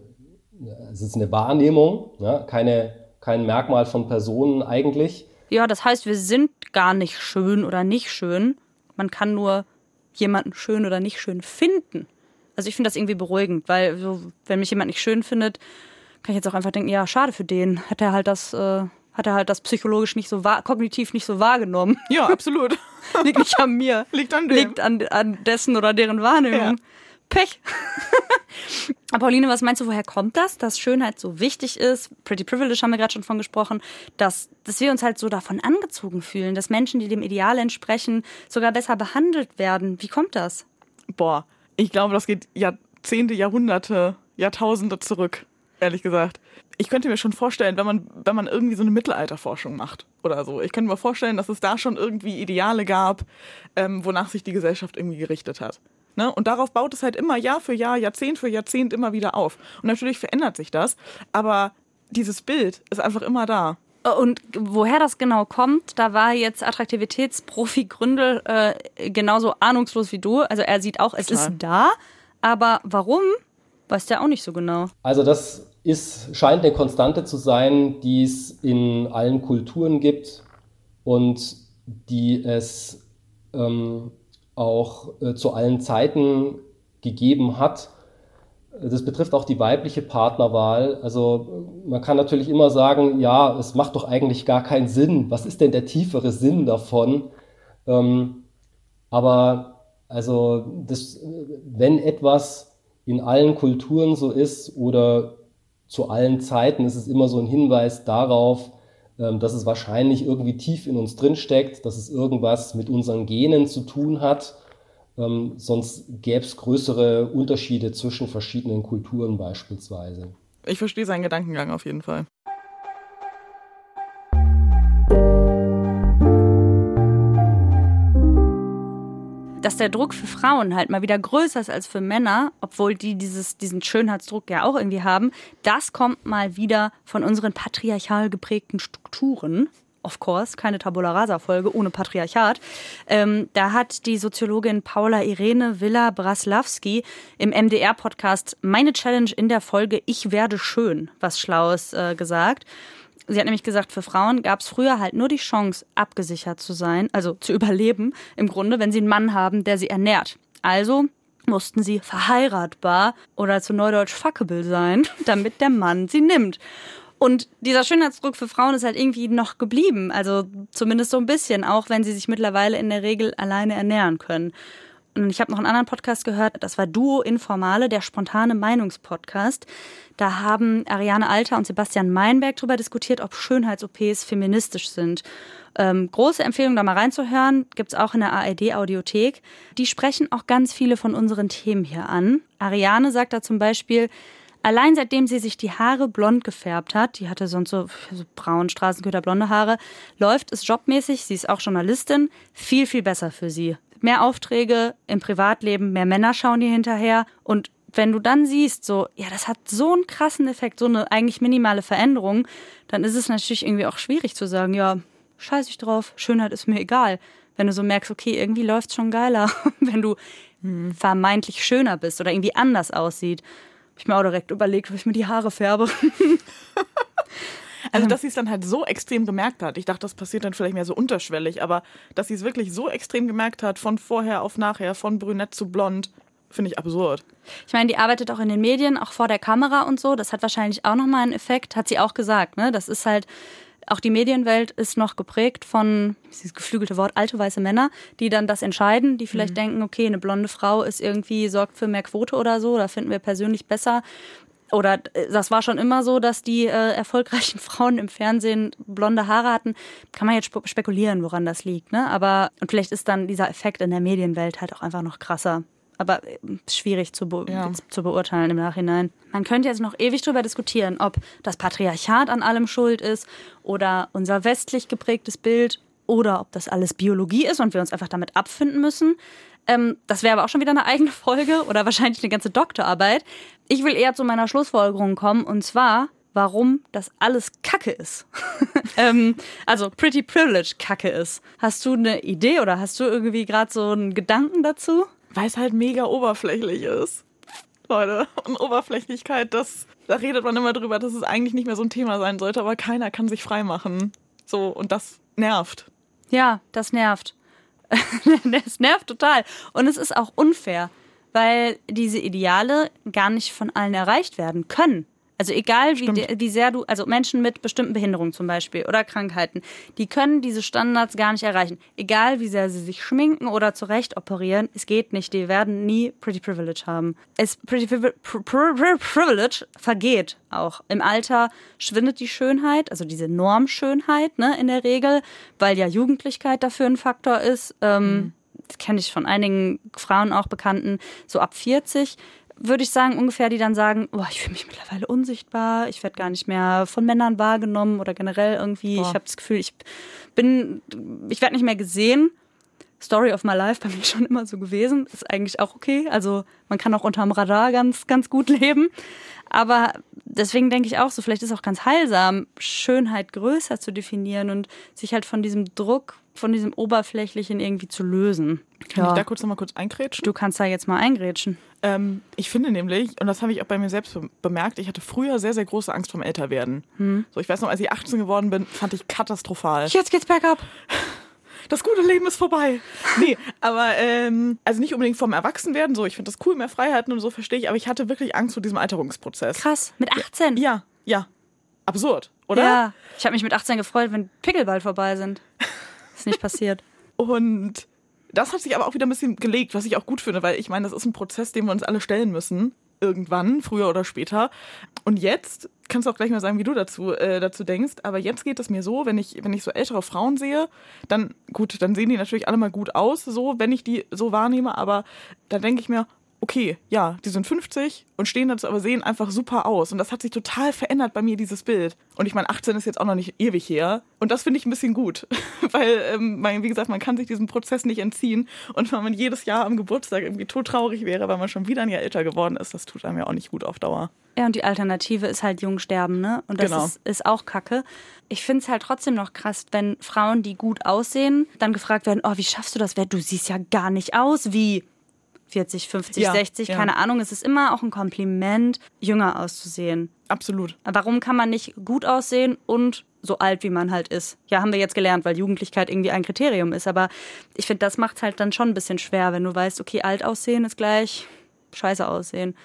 es ist eine Wahrnehmung, ja? keine, kein Merkmal von Personen eigentlich.
Ja, das heißt, wir sind gar nicht schön oder nicht schön. Man kann nur jemanden schön oder nicht schön finden. Also ich finde das irgendwie beruhigend, weil so, wenn mich jemand nicht schön findet, kann ich jetzt auch einfach denken, ja, schade für den. Hat er halt das, äh, hat er halt das psychologisch nicht so kognitiv nicht so wahrgenommen. [LAUGHS]
Ja, absolut. [LAUGHS]
Liegt nicht an mir.
Liegt an dem.
Liegt an, an dessen oder deren Wahrnehmung.
Ja.
Pech. Aber [LAUGHS] Pauline, was meinst du, woher kommt das, dass Schönheit so wichtig ist? Pretty Privilege haben wir gerade schon von gesprochen, dass, dass wir uns halt so davon angezogen fühlen, dass Menschen, die dem Ideal entsprechen, sogar besser behandelt werden. Wie kommt das?
Boah, ich glaube, das geht Jahrzehnte, Jahrhunderte, Jahrtausende zurück, ehrlich gesagt. Ich könnte mir schon vorstellen, wenn man, wenn man irgendwie so eine Mittelalterforschung macht oder so. Ich könnte mir vorstellen, dass es da schon irgendwie Ideale gab, ähm, wonach sich die Gesellschaft irgendwie gerichtet hat. Ne? Und darauf baut es halt immer Jahr für Jahr, Jahrzehnt für Jahrzehnt immer wieder auf. Und natürlich verändert sich das, aber dieses Bild ist einfach immer da.
Und woher das genau kommt, da war jetzt Attraktivitätsprofi Gründel äh, genauso ahnungslos wie du. Also er sieht auch, es
Total.
ist da, aber warum, weiß der auch nicht so genau.
Also das ist, scheint eine Konstante zu sein, die es in allen Kulturen gibt und die es ähm, auch äh, zu allen Zeiten gegeben hat. Das betrifft auch die weibliche Partnerwahl. Also man kann natürlich immer sagen, ja, es macht doch eigentlich gar keinen Sinn. Was ist denn der tiefere Sinn davon? Ähm, aber also das, wenn etwas in allen Kulturen so ist oder zu allen Zeiten, ist es immer so ein Hinweis darauf, ähm, dass es wahrscheinlich irgendwie tief in uns drin steckt, dass es irgendwas mit unseren Genen zu tun hat ähm, sonst gäbe es größere Unterschiede zwischen verschiedenen Kulturen beispielsweise.
Ich verstehe seinen Gedankengang auf jeden Fall.
Dass der Druck für Frauen halt mal wieder größer ist als für Männer, obwohl die dieses, diesen Schönheitsdruck ja auch irgendwie haben, das kommt mal wieder von unseren patriarchal geprägten Strukturen of course, keine Tabula Rasa-Folge ohne Patriarchat. Ähm, da hat die Soziologin Paula Irene Villa Braslawski im MDR-Podcast Meine Challenge in der Folge Ich werde schön was Schlaues äh, gesagt. Sie hat nämlich gesagt, für Frauen gab es früher halt nur die Chance, abgesichert zu sein, also zu überleben, im Grunde, wenn sie einen Mann haben, der sie ernährt. Also mussten sie verheiratbar oder zu Neudeutsch fuckable sein, [LAUGHS] damit der Mann sie nimmt. Und dieser Schönheitsdruck für Frauen ist halt irgendwie noch geblieben. Also zumindest so ein bisschen, auch wenn sie sich mittlerweile in der Regel alleine ernähren können. Und ich habe noch einen anderen Podcast gehört, das war Duo Informale, der spontane Meinungspodcast. Da haben Ariane Alter und Sebastian Meinberg darüber diskutiert, ob Schönheits-OPs feministisch sind. Ähm, große Empfehlung, da mal reinzuhören, gibt's auch in der ARD-Audiothek. Die sprechen auch ganz viele von unseren Themen hier an. Ariane sagt da zum Beispiel, Allein seitdem sie sich die Haare blond gefärbt hat, die hatte sonst so, so braun, Straßenköter, blonde Haare, läuft es jobmäßig, sie ist auch Journalistin, viel, viel besser für sie. Mehr Aufträge im Privatleben, mehr Männer schauen ihr hinterher und wenn du dann siehst, so, ja, das hat so einen krassen Effekt, so eine eigentlich minimale Veränderung, dann ist es natürlich irgendwie auch schwierig zu sagen, ja, scheiß ich drauf, Schönheit ist mir egal. Wenn du so merkst, okay, irgendwie läuft's schon geiler, [LAUGHS] wenn du hm, vermeintlich schöner bist oder irgendwie anders aussieht ich mir auch direkt überlegt, ob ich mir die Haare färbe. [LAUGHS]
Also, dass sie es dann halt so extrem gemerkt hat. Ich dachte, das passiert dann vielleicht mehr so unterschwellig, aber dass sie es wirklich so extrem gemerkt hat, von vorher auf nachher, von brünett zu blond, finde ich absurd.
Ich meine, die arbeitet auch in den Medien, auch vor der Kamera und so. Das hat wahrscheinlich auch nochmal einen Effekt, hat sie auch gesagt. Ne? Das ist halt auch die Medienwelt ist noch geprägt von, dieses geflügelte Wort, alte weiße Männer, die dann das entscheiden, die vielleicht mhm. denken, okay, eine blonde Frau ist irgendwie, sorgt für mehr Quote oder so, da finden wir persönlich besser. Oder äh, das war schon immer so, dass die äh, erfolgreichen [LAUGHS] Frauen im Fernsehen blonde Haare hatten. Kann man jetzt spekulieren, woran das liegt, ne? Aber und vielleicht ist dann dieser Effekt in der Medienwelt halt auch einfach noch krasser aber äh, schwierig zu, be ja. zu beurteilen im Nachhinein. Man könnte jetzt noch ewig darüber diskutieren, ob das Patriarchat an allem schuld ist oder unser westlich geprägtes Bild oder ob das alles Biologie ist und wir uns einfach damit abfinden müssen. Ähm, das wäre aber auch schon wieder eine eigene Folge oder wahrscheinlich eine ganze Doktorarbeit. Ich will eher zu meiner Schlussfolgerung kommen und zwar, warum das alles Kacke ist. [LAUGHS] ähm, also Pretty Privilege Kacke ist. Hast du eine Idee oder hast du irgendwie gerade so einen Gedanken dazu?
Weil es halt mega oberflächlich ist. Leute, und Oberflächlichkeit, das, da redet man immer drüber, dass es eigentlich nicht mehr so ein Thema sein sollte, aber keiner kann sich freimachen. So, und das nervt.
Ja, das nervt. [LAUGHS] das nervt total. Und es ist auch unfair, weil diese Ideale gar nicht von allen erreicht werden können. Also egal wie, wie sehr du, also Menschen mit bestimmten Behinderungen zum Beispiel oder Krankheiten, die können diese Standards gar nicht erreichen. Egal wie sehr sie sich schminken oder zurecht operieren, es geht nicht. Die werden nie Pretty Privilege haben. Es Pretty Privilege vergeht auch. Im Alter schwindet die Schönheit, also diese Normschönheit, ne, in der Regel, weil ja Jugendlichkeit dafür ein Faktor ist. Ähm, mhm. Das kenne ich von einigen Frauen auch Bekannten, so ab 40 würde ich sagen, ungefähr, die dann sagen, oh, ich fühle mich mittlerweile unsichtbar, ich werde gar nicht mehr von Männern wahrgenommen oder generell irgendwie, Boah. ich habe das Gefühl, ich bin, ich werde nicht mehr gesehen. Story of my life bei mir [LAUGHS] schon immer so gewesen. Ist eigentlich auch okay. Also man kann auch unterm Radar ganz, ganz gut [LAUGHS] leben. Aber deswegen denke ich auch so, vielleicht ist es auch ganz heilsam, Schönheit größer zu definieren und sich halt von diesem Druck von diesem Oberflächlichen irgendwie zu lösen.
Kann ich da kurz nochmal kurz eingrätschen?
Du kannst da jetzt mal eingrätschen.
Ähm, ich finde nämlich, und das habe ich auch bei mir selbst be- bemerkt, ich hatte früher sehr, sehr große Angst vom Älterwerden. So, ich weiß noch, als ich 18 geworden bin, fand ich katastrophal.
Jetzt geht's bergab.
das gute Leben ist vorbei. Nee, aber ähm, also nicht unbedingt vom Erwachsenwerden, so, ich finde das cool, mehr Freiheiten und so verstehe ich, aber ich hatte wirklich Angst vor diesem Alterungsprozess.
Krass. Mit 18.
Ja, ja. Absurd, oder?
Ja. Ich habe mich mit 18 gefreut, wenn Pickel bald vorbei sind. Ist nicht passiert.
Und das hat sich aber auch wieder ein bisschen gelegt, was ich auch gut finde, weil ich meine, das ist ein Prozess, den wir uns alle stellen müssen. Irgendwann, früher oder später. Und jetzt kannst du auch gleich mal sagen, wie du dazu, äh, dazu denkst. Aber jetzt geht es mir so, wenn ich, wenn ich so ältere Frauen sehe, dann, gut, dann sehen die natürlich alle mal gut aus, so, wenn ich die so wahrnehme. Aber dann denke ich mir, okay, ja, die sind 50 und stehen dazu, aber sehen einfach super aus. Und das hat sich total verändert bei mir, dieses Bild. Und ich meine, 18 ist jetzt auch noch nicht ewig her. Und das finde ich ein bisschen gut. [LAUGHS] Weil, ähm, man, wie gesagt, man kann sich diesem Prozess nicht entziehen. Und wenn man jedes Jahr am Geburtstag irgendwie todtraurig wäre, weil man schon wieder ein Jahr älter geworden ist, das tut einem ja auch nicht gut auf Dauer.
Ja, und die Alternative ist halt jung sterben, ne? Und das
Genau.
ist, ist auch kacke. Ich finde es halt trotzdem noch krass, wenn Frauen, die gut aussehen, dann gefragt werden, oh, wie schaffst du das? Wer- Du siehst ja gar nicht aus wie 40, 50,
Ja,
60,
ja.
keine Ahnung. Es ist immer auch ein Kompliment, jünger auszusehen.
Absolut.
Warum kann man nicht gut aussehen und so alt, wie man halt ist? Ja, haben wir jetzt gelernt, weil Jugendlichkeit irgendwie ein Kriterium ist. Aber ich finde, das macht halt dann schon ein bisschen schwer, wenn du weißt, okay, alt aussehen ist gleich scheiße aussehen.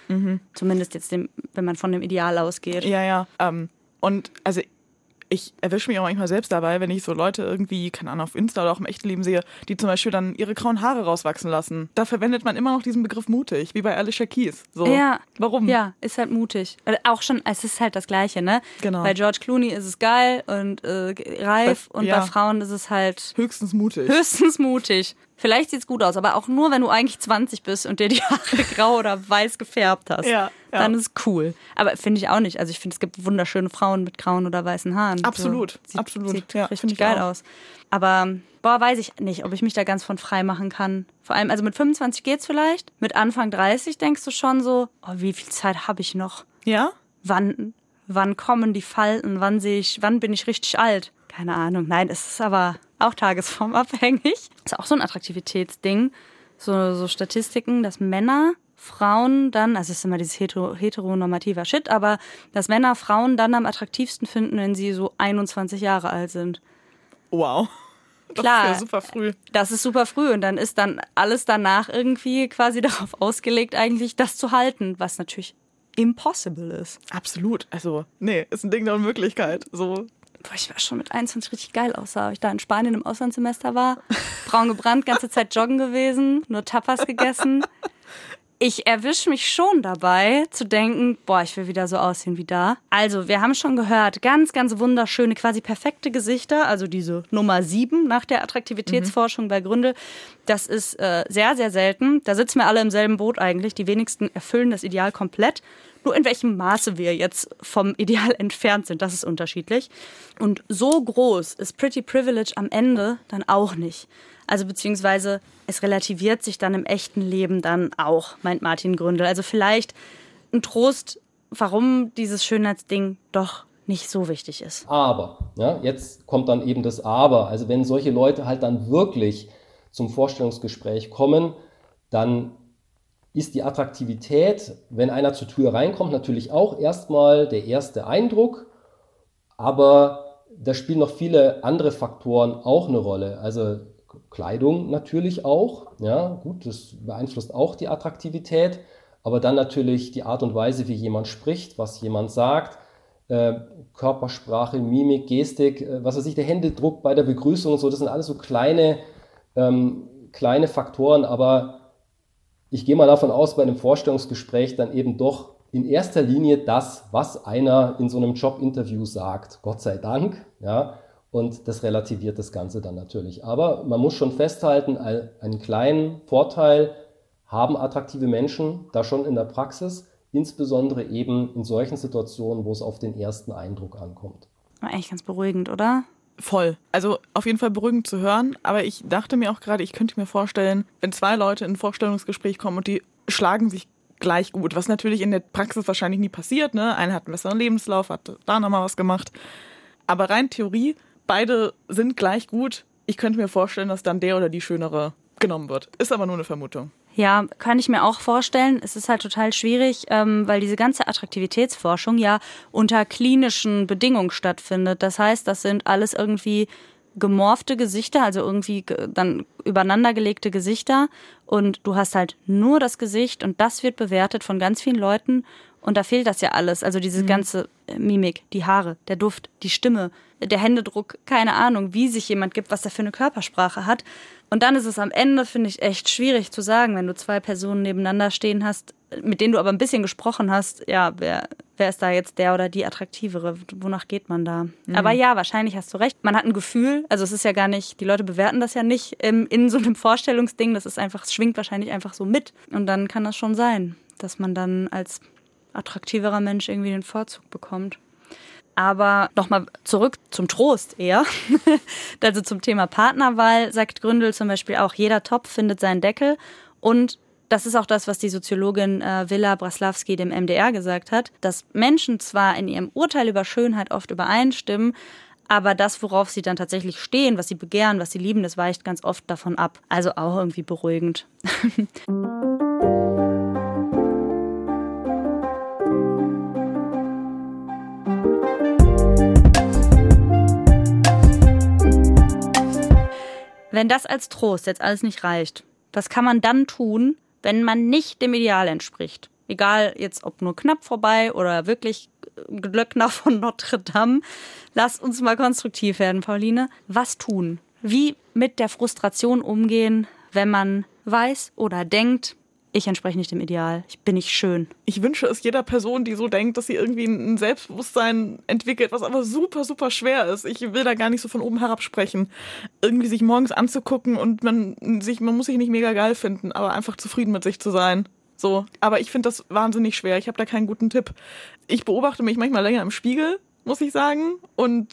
Zumindest jetzt, dem, wenn man von dem Ideal ausgeht.
Ja, ja. Ähm, und also ich erwische mich auch manchmal selbst dabei, wenn ich so Leute irgendwie, keine Ahnung, auf Insta oder auch im echten Leben sehe, die zum Beispiel dann ihre grauen Haare rauswachsen lassen. Da verwendet man immer noch diesen Begriff mutig, wie bei Alicia Keys. So.
Ja.
Warum?
Ja, ist halt mutig. Auch schon, es ist halt das Gleiche, ne?
Genau.
Bei George Clooney ist es geil und äh, reif
Bei-
und
ja.
bei Frauen ist es halt
Höchstens mutig.
höchstens mutig. Vielleicht sieht's gut aus, aber auch nur, wenn du eigentlich 20 bist und dir die Haare [LAUGHS] grau oder weiß gefärbt hast.
Ja, ja.
Dann ist es cool. Aber finde ich auch nicht. Also ich finde, es gibt wunderschöne Frauen mit grauen oder weißen Haaren.
Absolut,
so, sieht,
absolut.
Sieht
Ja,
richtig
ich
geil
auch.
aus. Aber boah, weiß ich nicht, ob ich mich da ganz von frei machen kann. Vor allem, also mit 25 geht's vielleicht. Mit Anfang 30 denkst du schon so, oh, wie viel Zeit habe ich noch?
Ja?
wann, wann kommen die Falten, wann sehe ich, wann bin ich richtig alt? Keine Ahnung. Nein, es ist aber auch tagesformabhängig. Ist auch so ein Attraktivitätsding. So, so Statistiken, dass Männer Frauen dann, also es ist immer dieses hetero, heteronormativer Shit, aber dass Männer Frauen dann am attraktivsten finden, wenn sie so 21 Jahre alt sind.
Wow. [LAUGHS] Das
Klar.
ist ja super früh.
Das ist super früh und dann ist dann alles danach irgendwie quasi [LAUGHS] darauf ausgelegt, eigentlich das zu halten, was natürlich impossible ist.
Absolut. Also, nee, ist ein Ding der Unmöglichkeit. So.
Boah, ich war schon mit 21 richtig geil aussah. Ich da in Spanien im Auslandssemester war. Braun gebrannt, ganze Zeit joggen gewesen, nur Tapas gegessen. [LAUGHS] Ich erwische mich schon dabei zu denken, boah, ich will wieder so aussehen wie da. Also, wir haben schon gehört, ganz, ganz wunderschöne, quasi perfekte Gesichter, also diese Nummer sieben nach der Attraktivitätsforschung bei Gründel. Das ist äh, sehr, sehr selten. Da sitzen wir alle im selben Boot eigentlich. Die wenigsten erfüllen das Ideal komplett. Nur in welchem Maße wir jetzt vom Ideal [LAUGHS] entfernt sind, das ist unterschiedlich. Und so groß ist Pretty Privilege am Ende dann auch nicht. Also beziehungsweise es relativiert sich dann im echten Leben dann auch, meint Martin Gründel. Also vielleicht ein Trost, warum dieses Schönheitsding doch nicht so wichtig ist.
Aber, ja, jetzt kommt dann eben das Aber. Also wenn solche Leute halt dann wirklich zum Vorstellungsgespräch kommen, dann ist die Attraktivität, wenn einer zur Tür reinkommt, natürlich auch erstmal der erste Eindruck, aber da spielen noch viele andere Faktoren auch eine Rolle. Also Kleidung natürlich auch, ja, gut, das beeinflusst auch die Attraktivität, aber dann natürlich die Art und Weise, wie jemand spricht, was jemand sagt, äh, Körpersprache, Mimik, Gestik, äh, was weiß ich, der Händedruck bei der Begrüßung und so, das sind alles so kleine, ähm, kleine Faktoren, aber ich gehe mal davon aus, bei einem Vorstellungsgespräch dann eben doch in erster Linie das, was einer in so einem Jobinterview sagt. Gott sei Dank, ja. Und das relativiert das Ganze dann natürlich. Aber man muss schon festhalten, ein- einen kleinen Vorteil haben attraktive Menschen da schon in der Praxis, insbesondere eben in solchen Situationen, wo es auf den ersten Eindruck ankommt.
War eigentlich ganz beruhigend, oder?
Voll. Also auf jeden Fall beruhigend zu hören. Aber ich dachte mir auch gerade, ich könnte mir vorstellen, wenn zwei Leute in ein Vorstellungsgespräch kommen und die schlagen sich gleich gut, was natürlich in der Praxis wahrscheinlich nie passiert. Ne? Einer hat einen besseren Lebenslauf, hat da nochmal was gemacht. Aber rein Theorie, beide sind gleich gut. ich könnte mir vorstellen, dass dann der oder die schönere genommen wird. Ist aber nur eine Vermutung.
Ja, kann ich mir auch vorstellen. Es ist halt total schwierig, ähm, weil diese ganze Attraktivitätsforschung ja unter klinischen Bedingungen stattfindet. Das heißt, das sind alles irgendwie gemorfte Gesichter, also irgendwie dann übereinandergelegte Gesichter und du hast halt nur das Gesicht und das wird bewertet von ganz vielen Leuten und da fehlt das ja alles. Also diese mhm. ganze äh, Mimik, die Haare, der Duft, die Stimme, der Händedruck, keine Ahnung, wie sich jemand gibt, was er für eine Körpersprache hat. Und dann ist es am Ende, finde ich, echt schwierig zu sagen, wenn du zwei Personen nebeneinander stehen hast, mit denen du aber ein bisschen gesprochen hast, ja, wer, wer ist da jetzt der oder die attraktivere? Wonach geht man da? Mhm. Aber ja, wahrscheinlich hast du recht. Man hat ein Gefühl, also es ist ja gar nicht, die Leute bewerten das ja nicht im, in so einem Vorstellungsding, das ist einfach, es schwingt wahrscheinlich einfach so mit. Und dann kann das schon sein, dass man dann als attraktiverer Mensch irgendwie den Vorzug bekommt. Aber nochmal zurück zum Trost eher. [LAUGHS] also zum Thema Partnerwahl sagt Gründel zum Beispiel auch, jeder Topf findet seinen Deckel. Und das ist auch das, was die Soziologin äh, Villa Braslawski dem MDR gesagt hat, dass Menschen zwar in ihrem Urteil über Schönheit oft übereinstimmen, aber das, worauf sie dann tatsächlich stehen, was sie begehren, was sie lieben, das weicht ganz oft davon ab. Also auch irgendwie beruhigend. [LAUGHS] Wenn das als Trost jetzt alles nicht reicht, was kann man dann tun, wenn man nicht dem Ideal entspricht? Egal jetzt, ob nur knapp vorbei oder wirklich Glöckner von Notre Dame. Lass uns mal konstruktiv werden, Pauline. Was tun? Wie mit der Frustration umgehen, wenn man weiß oder denkt, ich entspreche nicht dem Ideal. Ich bin nicht schön.
Ich wünsche es jeder Person, die so denkt, dass sie irgendwie ein Selbstbewusstsein entwickelt, was aber super, super schwer ist. Ich will da gar nicht so von oben herab sprechen. Irgendwie sich morgens anzugucken und man sich, man muss sich nicht mega geil finden, aber einfach zufrieden mit sich zu sein. So. Aber ich finde das wahnsinnig schwer. Ich habe da keinen guten Tipp. Ich beobachte mich manchmal länger im Spiegel, muss ich sagen, und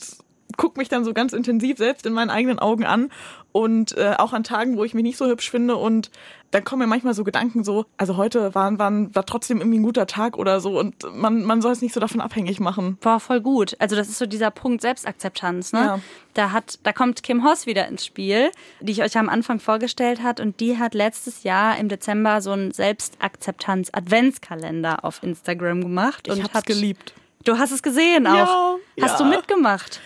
gucke mich dann so ganz intensiv selbst in meinen eigenen Augen an und äh, auch an Tagen, wo ich mich nicht so hübsch finde und dann kommen mir manchmal so Gedanken so, also heute war, war, war trotzdem irgendwie ein guter Tag oder so und man, man soll es nicht so davon abhängig machen.
War voll gut. Also das ist so dieser Punkt Selbstakzeptanz, ne? Ja. Da hat, da kommt Kim Hoss wieder ins Spiel, die ich euch am Anfang vorgestellt hat und die hat letztes Jahr im Dezember so einen Selbstakzeptanz-Adventskalender auf Instagram gemacht.
Ich
und
hab's hat, geliebt.
Du hast es gesehen auch. Ja, hast ja. du mitgemacht?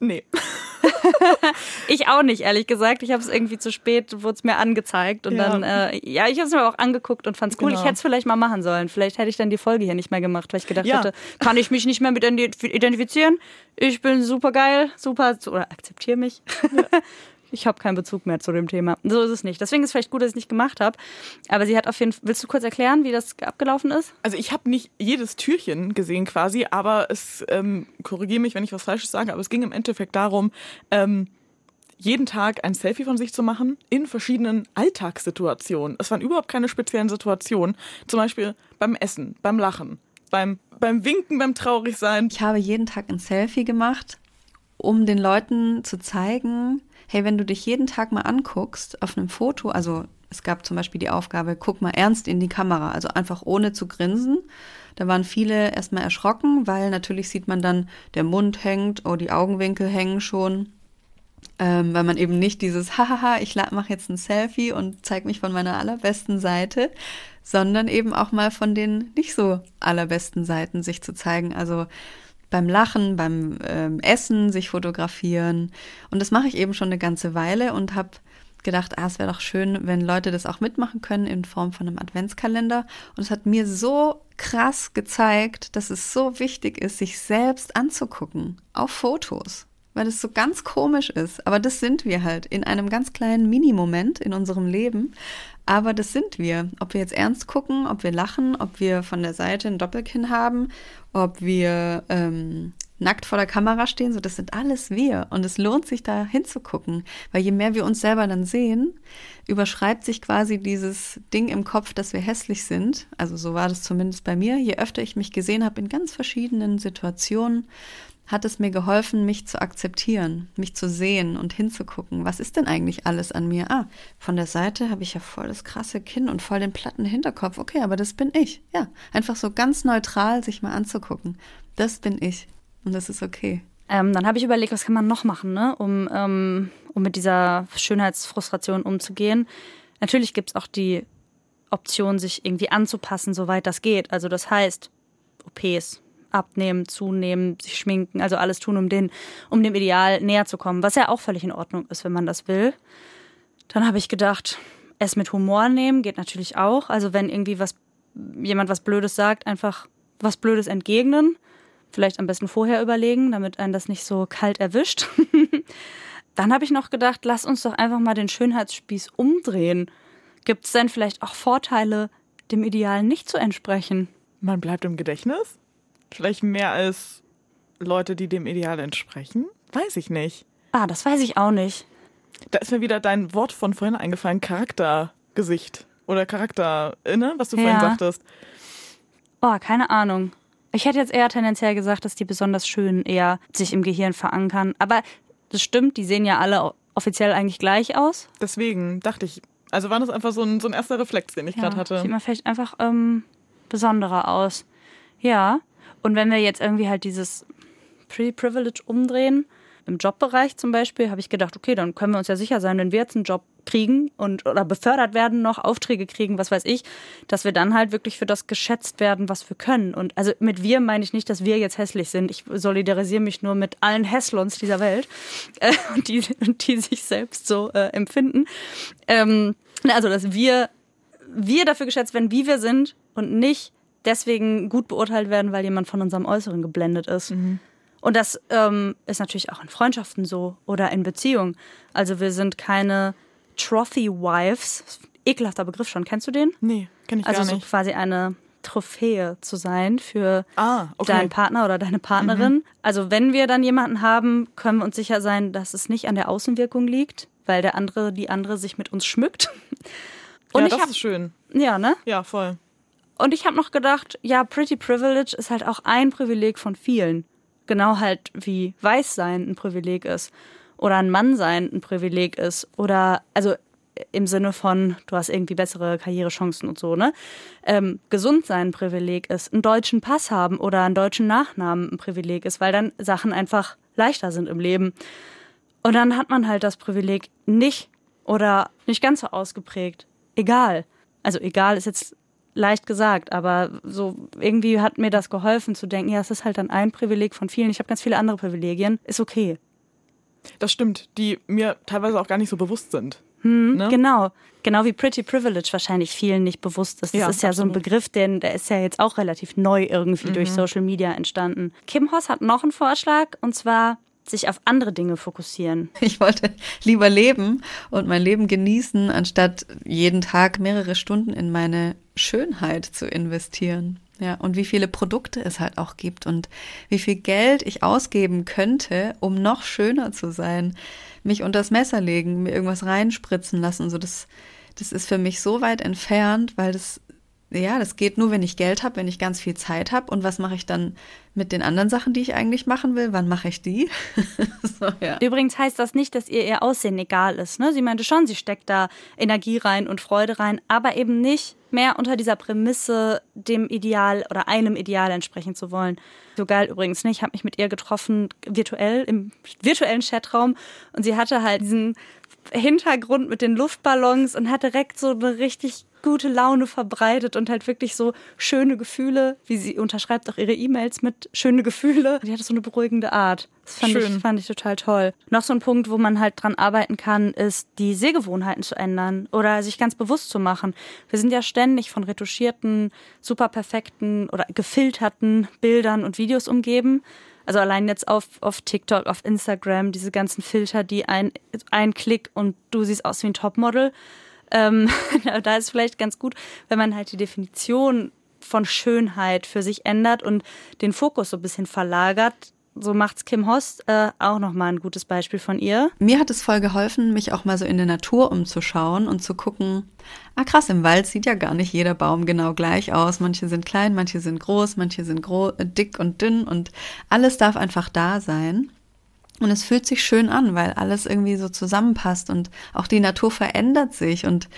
Nee. [LAUGHS]
ich auch nicht, ehrlich gesagt. Ich habe es irgendwie zu spät, wurde es mir angezeigt. Und ja. dann, äh, ja, ich habe es mir auch angeguckt und fand es cool. Genau. Ich hätte es vielleicht mal machen sollen. Vielleicht hätte ich dann die Folge hier nicht mehr gemacht, weil ich gedacht ja. hätte, kann ich mich nicht mehr mit identifizieren. Ich bin super geil, super, oder akzeptiere mich. Ja. [LAUGHS] ich habe keinen Bezug mehr zu dem Thema. So ist es nicht. Deswegen ist es vielleicht gut, dass ich es nicht gemacht habe. Aber sie hat auf jeden Fall. Willst du kurz erklären, wie das abgelaufen ist?
Also ich habe nicht jedes Türchen gesehen quasi, aber es ähm, korrigiere mich, wenn ich was Falsches sage, aber es ging im Endeffekt darum, ähm, jeden Tag ein Selfie von sich zu machen in verschiedenen Alltagssituationen. Es waren überhaupt keine speziellen Situationen. Zum Beispiel beim Essen, beim Lachen, beim, beim Winken, beim Traurigsein.
Ich habe jeden Tag ein Selfie gemacht, um den Leuten zu zeigen, hey, wenn du dich jeden Tag mal anguckst auf einem Foto, also es gab zum Beispiel die Aufgabe, guck mal ernst in die Kamera, also einfach ohne zu grinsen. Da waren viele erstmal erschrocken, weil natürlich sieht man dann, der Mund hängt, oh, die Augenwinkel hängen schon. Ähm, weil man eben nicht dieses, [LAUGHS] hahaha, ich mache jetzt ein Selfie und zeige mich von meiner allerbesten Seite, sondern eben auch mal von den nicht so allerbesten Seiten sich zu zeigen. Also beim Lachen, beim ähm, Essen sich fotografieren. Und das mache ich eben schon eine ganze Weile und habe gedacht, ah, es wäre doch schön, wenn Leute das auch mitmachen können in Form von einem Adventskalender. Und es hat mir so krass gezeigt, dass es so wichtig ist, sich selbst anzugucken auf Fotos. Weil es so ganz komisch ist. Aber das sind wir halt in einem ganz kleinen Minimoment in unserem Leben. Aber das sind wir. Ob wir jetzt ernst gucken, ob wir lachen, ob wir von der Seite ein Doppelkinn haben, ob wir ähm, nackt vor der Kamera stehen, so das sind alles wir. Und es lohnt sich da hinzugucken, weil je mehr wir uns selber dann sehen, überschreibt sich quasi dieses Ding im Kopf, dass wir hässlich sind. Also so war das zumindest bei mir. Je öfter ich mich gesehen habe in ganz verschiedenen Situationen, hat es mir geholfen, mich zu akzeptieren, mich zu sehen und hinzugucken. Was ist denn eigentlich alles an mir? Ah, von der Seite habe ich ja voll das krasse Kinn und voll den platten Hinterkopf. Okay, aber das bin ich. Ja, einfach so ganz neutral sich mal anzugucken. Das bin ich. Und das ist okay.
Ähm, dann habe ich überlegt, was kann man noch machen, ne? um, ähm, um mit dieser Schönheitsfrustration umzugehen. Natürlich gibt es auch die Option, sich irgendwie anzupassen, soweit das geht. Also das heißt, OPs, abnehmen, zunehmen, sich schminken, also alles tun, um, den, um dem Ideal näher zu kommen, was ja auch völlig in Ordnung ist, wenn man das will. Dann habe ich gedacht, es mit Humor nehmen geht natürlich auch. Also wenn irgendwie was jemand was Blödes sagt, einfach was Blödes entgegnen. Vielleicht am besten vorher überlegen, damit einen das nicht so kalt erwischt. [LAUGHS] Dann habe ich noch gedacht, lass uns doch einfach mal den Schönheitsspieß umdrehen. Gibt es denn vielleicht auch Vorteile, dem Ideal nicht zu entsprechen?
Man bleibt im Gedächtnis? Vielleicht mehr als Leute, die dem Ideal entsprechen? Weiß ich nicht.
Ah, das weiß ich auch nicht.
Da ist mir wieder dein Wort von vorhin eingefallen, Charaktergesicht oder Charakter, ne, was du
Ja.
vorhin sagtest.
Oh, keine Ahnung. Ich hätte jetzt eher tendenziell gesagt, dass die besonders schön eher sich im Gehirn verankern. Aber das stimmt, die sehen ja alle offiziell eigentlich gleich aus.
Deswegen dachte ich, also war das einfach so ein, so ein erster Reflex, den ich gerade hatte.
Sieht man vielleicht einfach ähm, besonderer aus. Ja. Und wenn wir jetzt irgendwie halt dieses Pre-Privilege umdrehen, im Jobbereich zum Beispiel, habe ich gedacht, okay, dann können wir uns ja sicher sein, wenn wir jetzt einen Job kriegen und oder befördert werden, noch Aufträge kriegen, was weiß ich, dass wir dann halt wirklich für das geschätzt werden, was wir können. Und also mit wir meine ich nicht, dass wir jetzt hässlich sind. Ich solidarisiere mich nur mit allen Hässlons dieser Welt, [LAUGHS] äh, die, die sich selbst so äh, empfinden. Ähm, also, dass wir wir dafür geschätzt werden, wie wir sind und nicht deswegen gut beurteilt werden, weil jemand von unserem Äußeren geblendet ist. Und das ähm, ist natürlich auch in Freundschaften so oder in Beziehungen. Also wir sind keine Trophy Wives. Ekelhafter Begriff schon. Kennst du den?
Nee, kenne ich
Also
gar
so
nicht.
quasi eine Trophäe zu sein für
Ah, okay.
deinen Partner oder deine Partnerin. Also wenn wir dann jemanden haben, können wir uns sicher sein, dass es nicht an der Außenwirkung liegt, weil der andere, die andere sich mit uns schmückt. [LAUGHS] Und
ja,
ich
das
habe
ist schön.
ja, ne?
Ja, voll.
Und ich habe noch gedacht, ja, Pretty Privilege ist halt auch ein Privileg von vielen. Genau halt wie Weißsein ein Privileg ist. Oder ein Mannsein ein Privileg ist. Oder, also im Sinne von, du hast irgendwie bessere Karrierechancen und so, ne? Ähm, gesund sein ein Privileg ist. Einen deutschen Pass haben oder einen deutschen Nachnamen ein Privileg ist, weil dann Sachen einfach leichter sind im Leben. Und dann hat man halt das Privileg nicht oder nicht ganz so ausgeprägt. Egal. Also egal ist jetzt leicht gesagt, aber so irgendwie hat mir das geholfen zu denken, ja, es ist halt dann ein Privileg von vielen. Ich habe ganz viele andere Privilegien. Ist okay.
Das stimmt, die mir teilweise auch gar nicht so bewusst sind. ne?
Genau. Genau wie Pretty Privilege wahrscheinlich vielen nicht bewusst ist. Das
Ja,
ist ja so ein
absolut.
Begriff, den, der ist ja jetzt auch relativ neu irgendwie durch Social Media entstanden. Kim Hoss hat noch einen Vorschlag und zwar sich auf andere Dinge fokussieren.
Ich wollte lieber leben und mein Leben genießen, anstatt jeden Tag mehrere Stunden in meine Schönheit zu investieren. Ja, und wie viele Produkte es halt auch gibt und wie viel Geld ich ausgeben könnte, um noch schöner zu sein. Mich unters Messer legen, mir irgendwas reinspritzen lassen. So, das, das ist für mich so weit entfernt, weil das, ja, das geht nur, wenn ich Geld habe, wenn ich ganz viel Zeit habe. Und was mache ich dann mit den anderen Sachen, die ich eigentlich machen will? Wann mache ich die? [LAUGHS] so, ja.
Übrigens heißt das nicht, dass ihr ihr Aussehen egal ist. Ne? Sie meinte schon, sie steckt da Energie rein und Freude rein, aber eben nicht mehr unter dieser Prämisse, dem Ideal oder einem Ideal entsprechen zu wollen. So geil übrigens nicht. Ich habe mich mit ihr getroffen, virtuell, im virtuellen Chatraum. Und sie hatte halt diesen Hintergrund mit den Luftballons und hat direkt so eine richtig gute Laune verbreitet und halt wirklich so schöne Gefühle, wie sie unterschreibt auch ihre E-Mails mit schöne Gefühle. Die hatte so eine beruhigende Art. Das fand, ich, fand ich total toll. Noch so ein Punkt, wo man halt dran arbeiten kann, ist, die Sehgewohnheiten zu ändern oder sich ganz bewusst zu machen. Wir sind ja ständig von retuschierten, super perfekten oder gefilterten Bildern und Videos umgeben. Also allein jetzt auf, auf TikTok, auf Instagram, diese ganzen Filter, die ein, ein Klick und du siehst aus wie ein Topmodel. Ähm, [LAUGHS] da ist vielleicht ganz gut, wenn man halt die Definition von Schönheit für sich ändert und den Fokus so ein bisschen verlagert. So macht's Kim Host äh, auch nochmal ein gutes Beispiel von ihr.
Mir hat es voll geholfen, mich auch mal so in der Natur umzuschauen und zu gucken, ah krass, im Wald sieht ja gar nicht jeder Baum genau gleich aus. Manche sind klein, manche sind groß, manche sind gro äh, dick und dünn und alles darf einfach da sein. Und es fühlt sich schön an, weil alles irgendwie so zusammenpasst und auch die Natur verändert sich und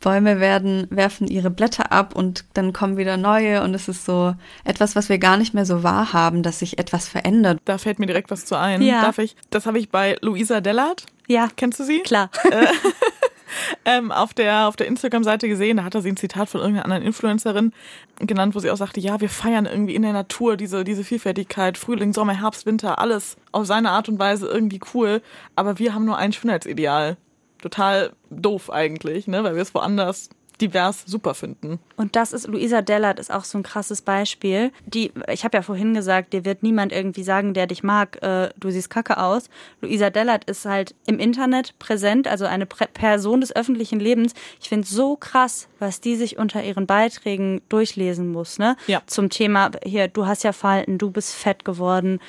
Bäume werden, werfen ihre Blätter ab und dann kommen wieder neue und es ist so etwas, was wir gar nicht mehr so wahrhaben, dass sich etwas verändert.
Da fällt mir direkt was zu ein.
Ja.
Darf ich? Das habe ich bei Luisa Dellert.
Ja,
Kennst du sie?
klar. [LAUGHS]
ähm, auf der, auf der Instagram-Seite gesehen, da hat er sie ein Zitat von irgendeiner anderen Influencerin genannt, wo sie auch sagte, ja, wir feiern irgendwie in der Natur diese, diese Vielfältigkeit, Frühling, Sommer, Herbst, Winter, alles auf seine Art und Weise irgendwie cool, aber wir haben nur ein Schönheitsideal. Total doof eigentlich, ne, weil wir es woanders divers super finden.
Und das ist, Luisa Dellert ist auch so ein krasses Beispiel. Die, ich habe ja vorhin gesagt, dir wird niemand irgendwie sagen, der dich mag, äh, du siehst kacke aus. Luisa Dellert ist halt im Internet präsent, also eine Prä Person des öffentlichen Lebens. Ich finde so krass, was die sich unter ihren Beiträgen durchlesen muss, ne?
Ja.
Zum Thema, hier, du hast ja Falten, du bist fett geworden,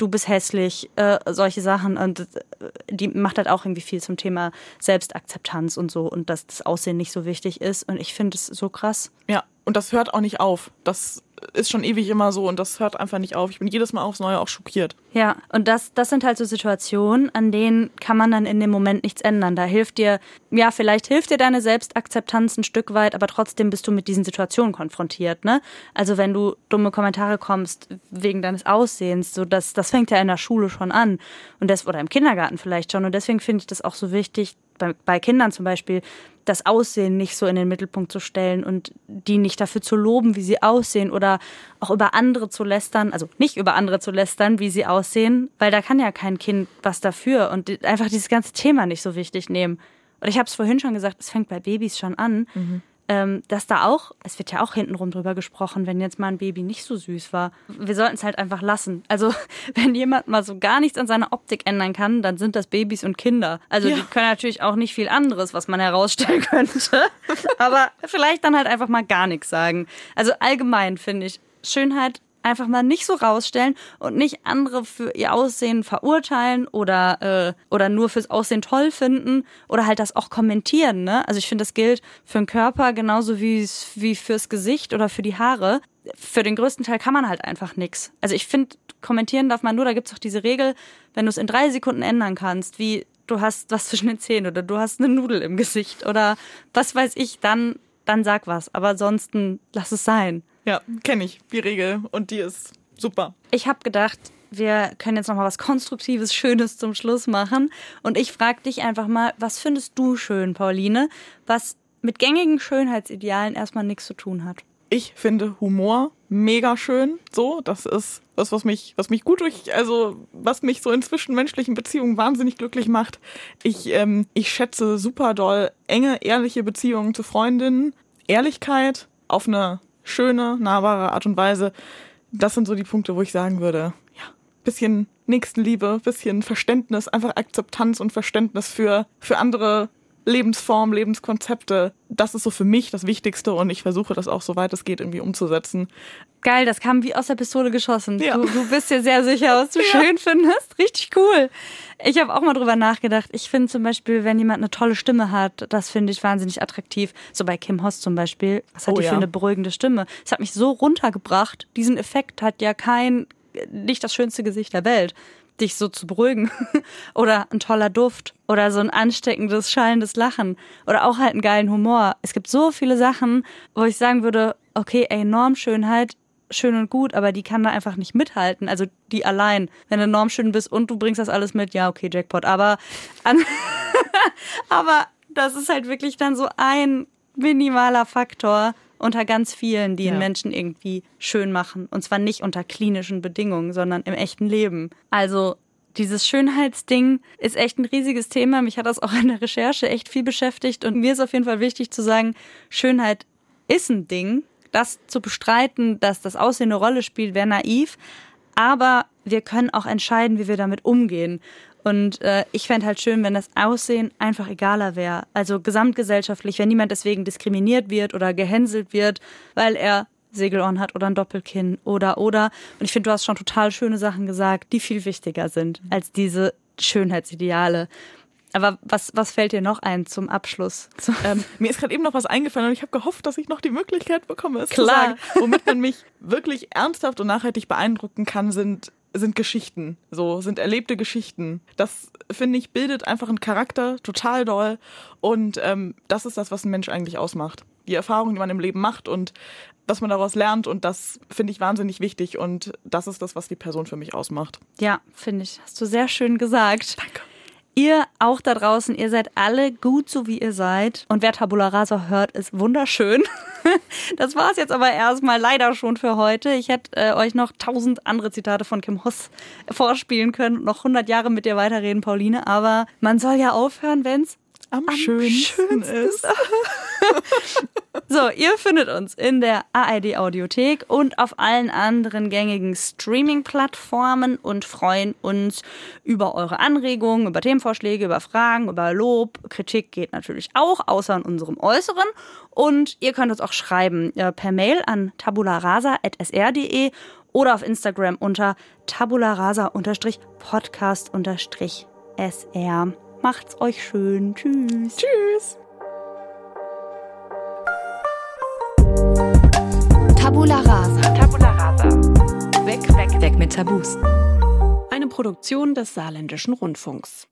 du bist hässlich, äh, solche Sachen. Und äh, die macht halt auch irgendwie viel zum Thema Selbstakzeptanz und so und dass das Aussehen nicht so wichtig ist. Und ich finde es so krass.
Ja, und das hört auch nicht auf. Das ist schon ewig immer so und das hört einfach nicht auf. Ich bin jedes Mal aufs Neue auch schockiert.
Ja, und das, das sind halt so Situationen, an denen kann man dann in dem Moment nichts ändern. Da hilft dir, ja, vielleicht hilft dir deine Selbstakzeptanz ein Stück weit, aber trotzdem bist du mit diesen Situationen konfrontiert, ne? Also wenn du dumme Kommentare kommst wegen deines Aussehens, so das, das fängt ja in der Schule schon an und das, oder im Kindergarten vielleicht schon. Und deswegen finde ich das auch so wichtig, bei, bei Kindern zum Beispiel, das Aussehen nicht so in den Mittelpunkt zu stellen und die nicht dafür zu loben, wie sie aussehen oder auch über andere zu lästern, also nicht über andere zu lästern, wie sie aussehen, weil da kann ja kein Kind was dafür und einfach dieses ganze Thema nicht so wichtig nehmen. Und ich habe es vorhin schon gesagt, es fängt bei Babys schon an, ähm, dass da auch, es wird ja auch hintenrum drüber gesprochen, wenn jetzt mal ein Baby nicht so süß war. Wir sollten es halt einfach lassen. Also [LAUGHS] wenn jemand mal so gar nichts an seiner Optik ändern kann, dann sind das Babys und Kinder. Also
Ja.
die können natürlich auch nicht viel anderes, was man herausstellen [LAUGHS] könnte. Aber vielleicht dann halt einfach mal gar nichts sagen. Also allgemein finde ich Schönheit einfach mal nicht so rausstellen und nicht andere für ihr Aussehen verurteilen oder äh, oder nur fürs Aussehen toll finden oder halt das auch kommentieren. Ne? Also ich finde, das gilt für den Körper genauso wie wie fürs Gesicht oder für die Haare. Für den größten Teil kann man halt einfach nix. Also ich finde, kommentieren darf man nur. Da gibt's doch diese Regel, wenn du es in drei Sekunden ändern kannst, wie du hast was zwischen den Zähnen oder du hast eine Nudel im Gesicht oder was weiß ich, dann dann sag was. Aber ansonsten lass es sein.
Ja, kenne ich, die Regel. Und die ist super.
Ich habe gedacht, wir können jetzt noch mal was Konstruktives, Schönes zum Schluss machen. Und ich frage dich einfach mal, was findest du schön, Pauline, was mit gängigen Schönheitsidealen erstmal nichts zu tun hat?
Ich finde Humor mega schön. So, das ist was, was mich, was mich gut durch, also was mich so in zwischenmenschlichen Beziehungen wahnsinnig glücklich macht. Ich, ähm, ich schätze super doll enge, ehrliche Beziehungen zu Freundinnen, Ehrlichkeit auf eine schöne, nahbare Art und Weise. Das sind so die Punkte, wo ich sagen würde, ja, bisschen Nächstenliebe, bisschen Verständnis, einfach Akzeptanz und Verständnis für, für andere Lebensformen, Lebenskonzepte. Das ist so für mich das Wichtigste und ich versuche das auch, soweit es geht, irgendwie umzusetzen.
Geil, das kam wie aus der Pistole geschossen.
Ja.
Du, du bist dir sehr sicher, was du schön findest. Richtig cool. Ich habe auch mal drüber nachgedacht. Ich finde zum Beispiel, wenn jemand eine tolle Stimme hat, das finde ich wahnsinnig attraktiv. So bei Kim Hoss zum Beispiel. Was hat
Oh
die
ja.
für eine beruhigende Stimme? Es hat mich so runtergebracht. Diesen Effekt hat ja kein, nicht das schönste Gesicht der Welt dich so zu beruhigen. [LAUGHS] oder ein toller Duft oder so ein ansteckendes, schallendes Lachen oder auch halt einen geilen Humor. Es gibt so viele Sachen, wo ich sagen würde, okay, ey, Normschönheit, schön und gut, aber die kann da einfach nicht mithalten. Also die allein. Wenn du normschön bist und du bringst das alles mit, ja, okay, Jackpot. Aber, [LAUGHS] aber das ist halt wirklich dann so ein minimaler Faktor unter ganz vielen, die
Ja.
Menschen irgendwie schön machen. Und zwar nicht unter klinischen Bedingungen, sondern im echten Leben. Also dieses Schönheitsding ist echt ein riesiges Thema. Mich hat das auch in der Recherche echt viel beschäftigt. Und mir ist auf jeden Fall wichtig zu sagen, Schönheit ist ein Ding. Das zu bestreiten, dass das Aussehen eine Rolle spielt, wäre naiv. Aber wir können auch entscheiden, wie wir damit umgehen. Und äh, ich fände halt schön, wenn das Aussehen einfach egaler wäre. Also gesamtgesellschaftlich, wenn niemand deswegen diskriminiert wird oder gehänselt wird, weil er Segelohren hat oder ein Doppelkinn oder oder. Und ich finde, du hast schon total schöne Sachen gesagt, die viel wichtiger sind als diese Schönheitsideale. Aber was, was fällt dir noch ein zum Abschluss?
Ähm, mir ist gerade eben noch was eingefallen und ich habe gehofft, dass ich noch die Möglichkeit bekomme, es
Klar.
zu sagen. Womit man mich wirklich ernsthaft und nachhaltig beeindrucken kann, sind sind Geschichten, so sind erlebte Geschichten. Das finde ich bildet einfach einen Charakter total doll und ähm, das ist das, was ein Mensch eigentlich ausmacht. Die Erfahrungen, die man im Leben macht und was man daraus lernt und das finde ich wahnsinnig wichtig und das ist das, was die Person für mich ausmacht.
Ja, finde ich. Hast du sehr schön gesagt.
Danke.
Ihr auch da draußen, ihr seid alle gut so wie ihr seid. Und wer Tabula Rasa hört, ist wunderschön. [LAUGHS] Das war es jetzt aber erstmal leider schon für heute. Ich hätte äh, euch noch tausend andere Zitate von Kim Huss vorspielen können und noch 100 Jahre mit dir weiterreden, Pauline. Aber man soll ja aufhören, wenn's
Am,
am
schönsten,
schönsten
ist. [LAUGHS]
So, ihr findet uns in der ARD Audiothek und auf allen anderen gängigen Streaming-Plattformen und freuen uns über eure Anregungen, über Themenvorschläge, über Fragen, über Lob. Kritik geht natürlich auch, außer in unserem Äußeren. Und ihr könnt uns auch schreiben äh, per Mail an tabularasa.sr.de oder auf Instagram unter tabularasa-podcast-sr. Macht's euch schön. Tschüss.
Tschüss.
Tabula Rasa. Tabula Rasa. Weg, weg, weg mit Tabus.
Eine Produktion des Saarländischen Rundfunks.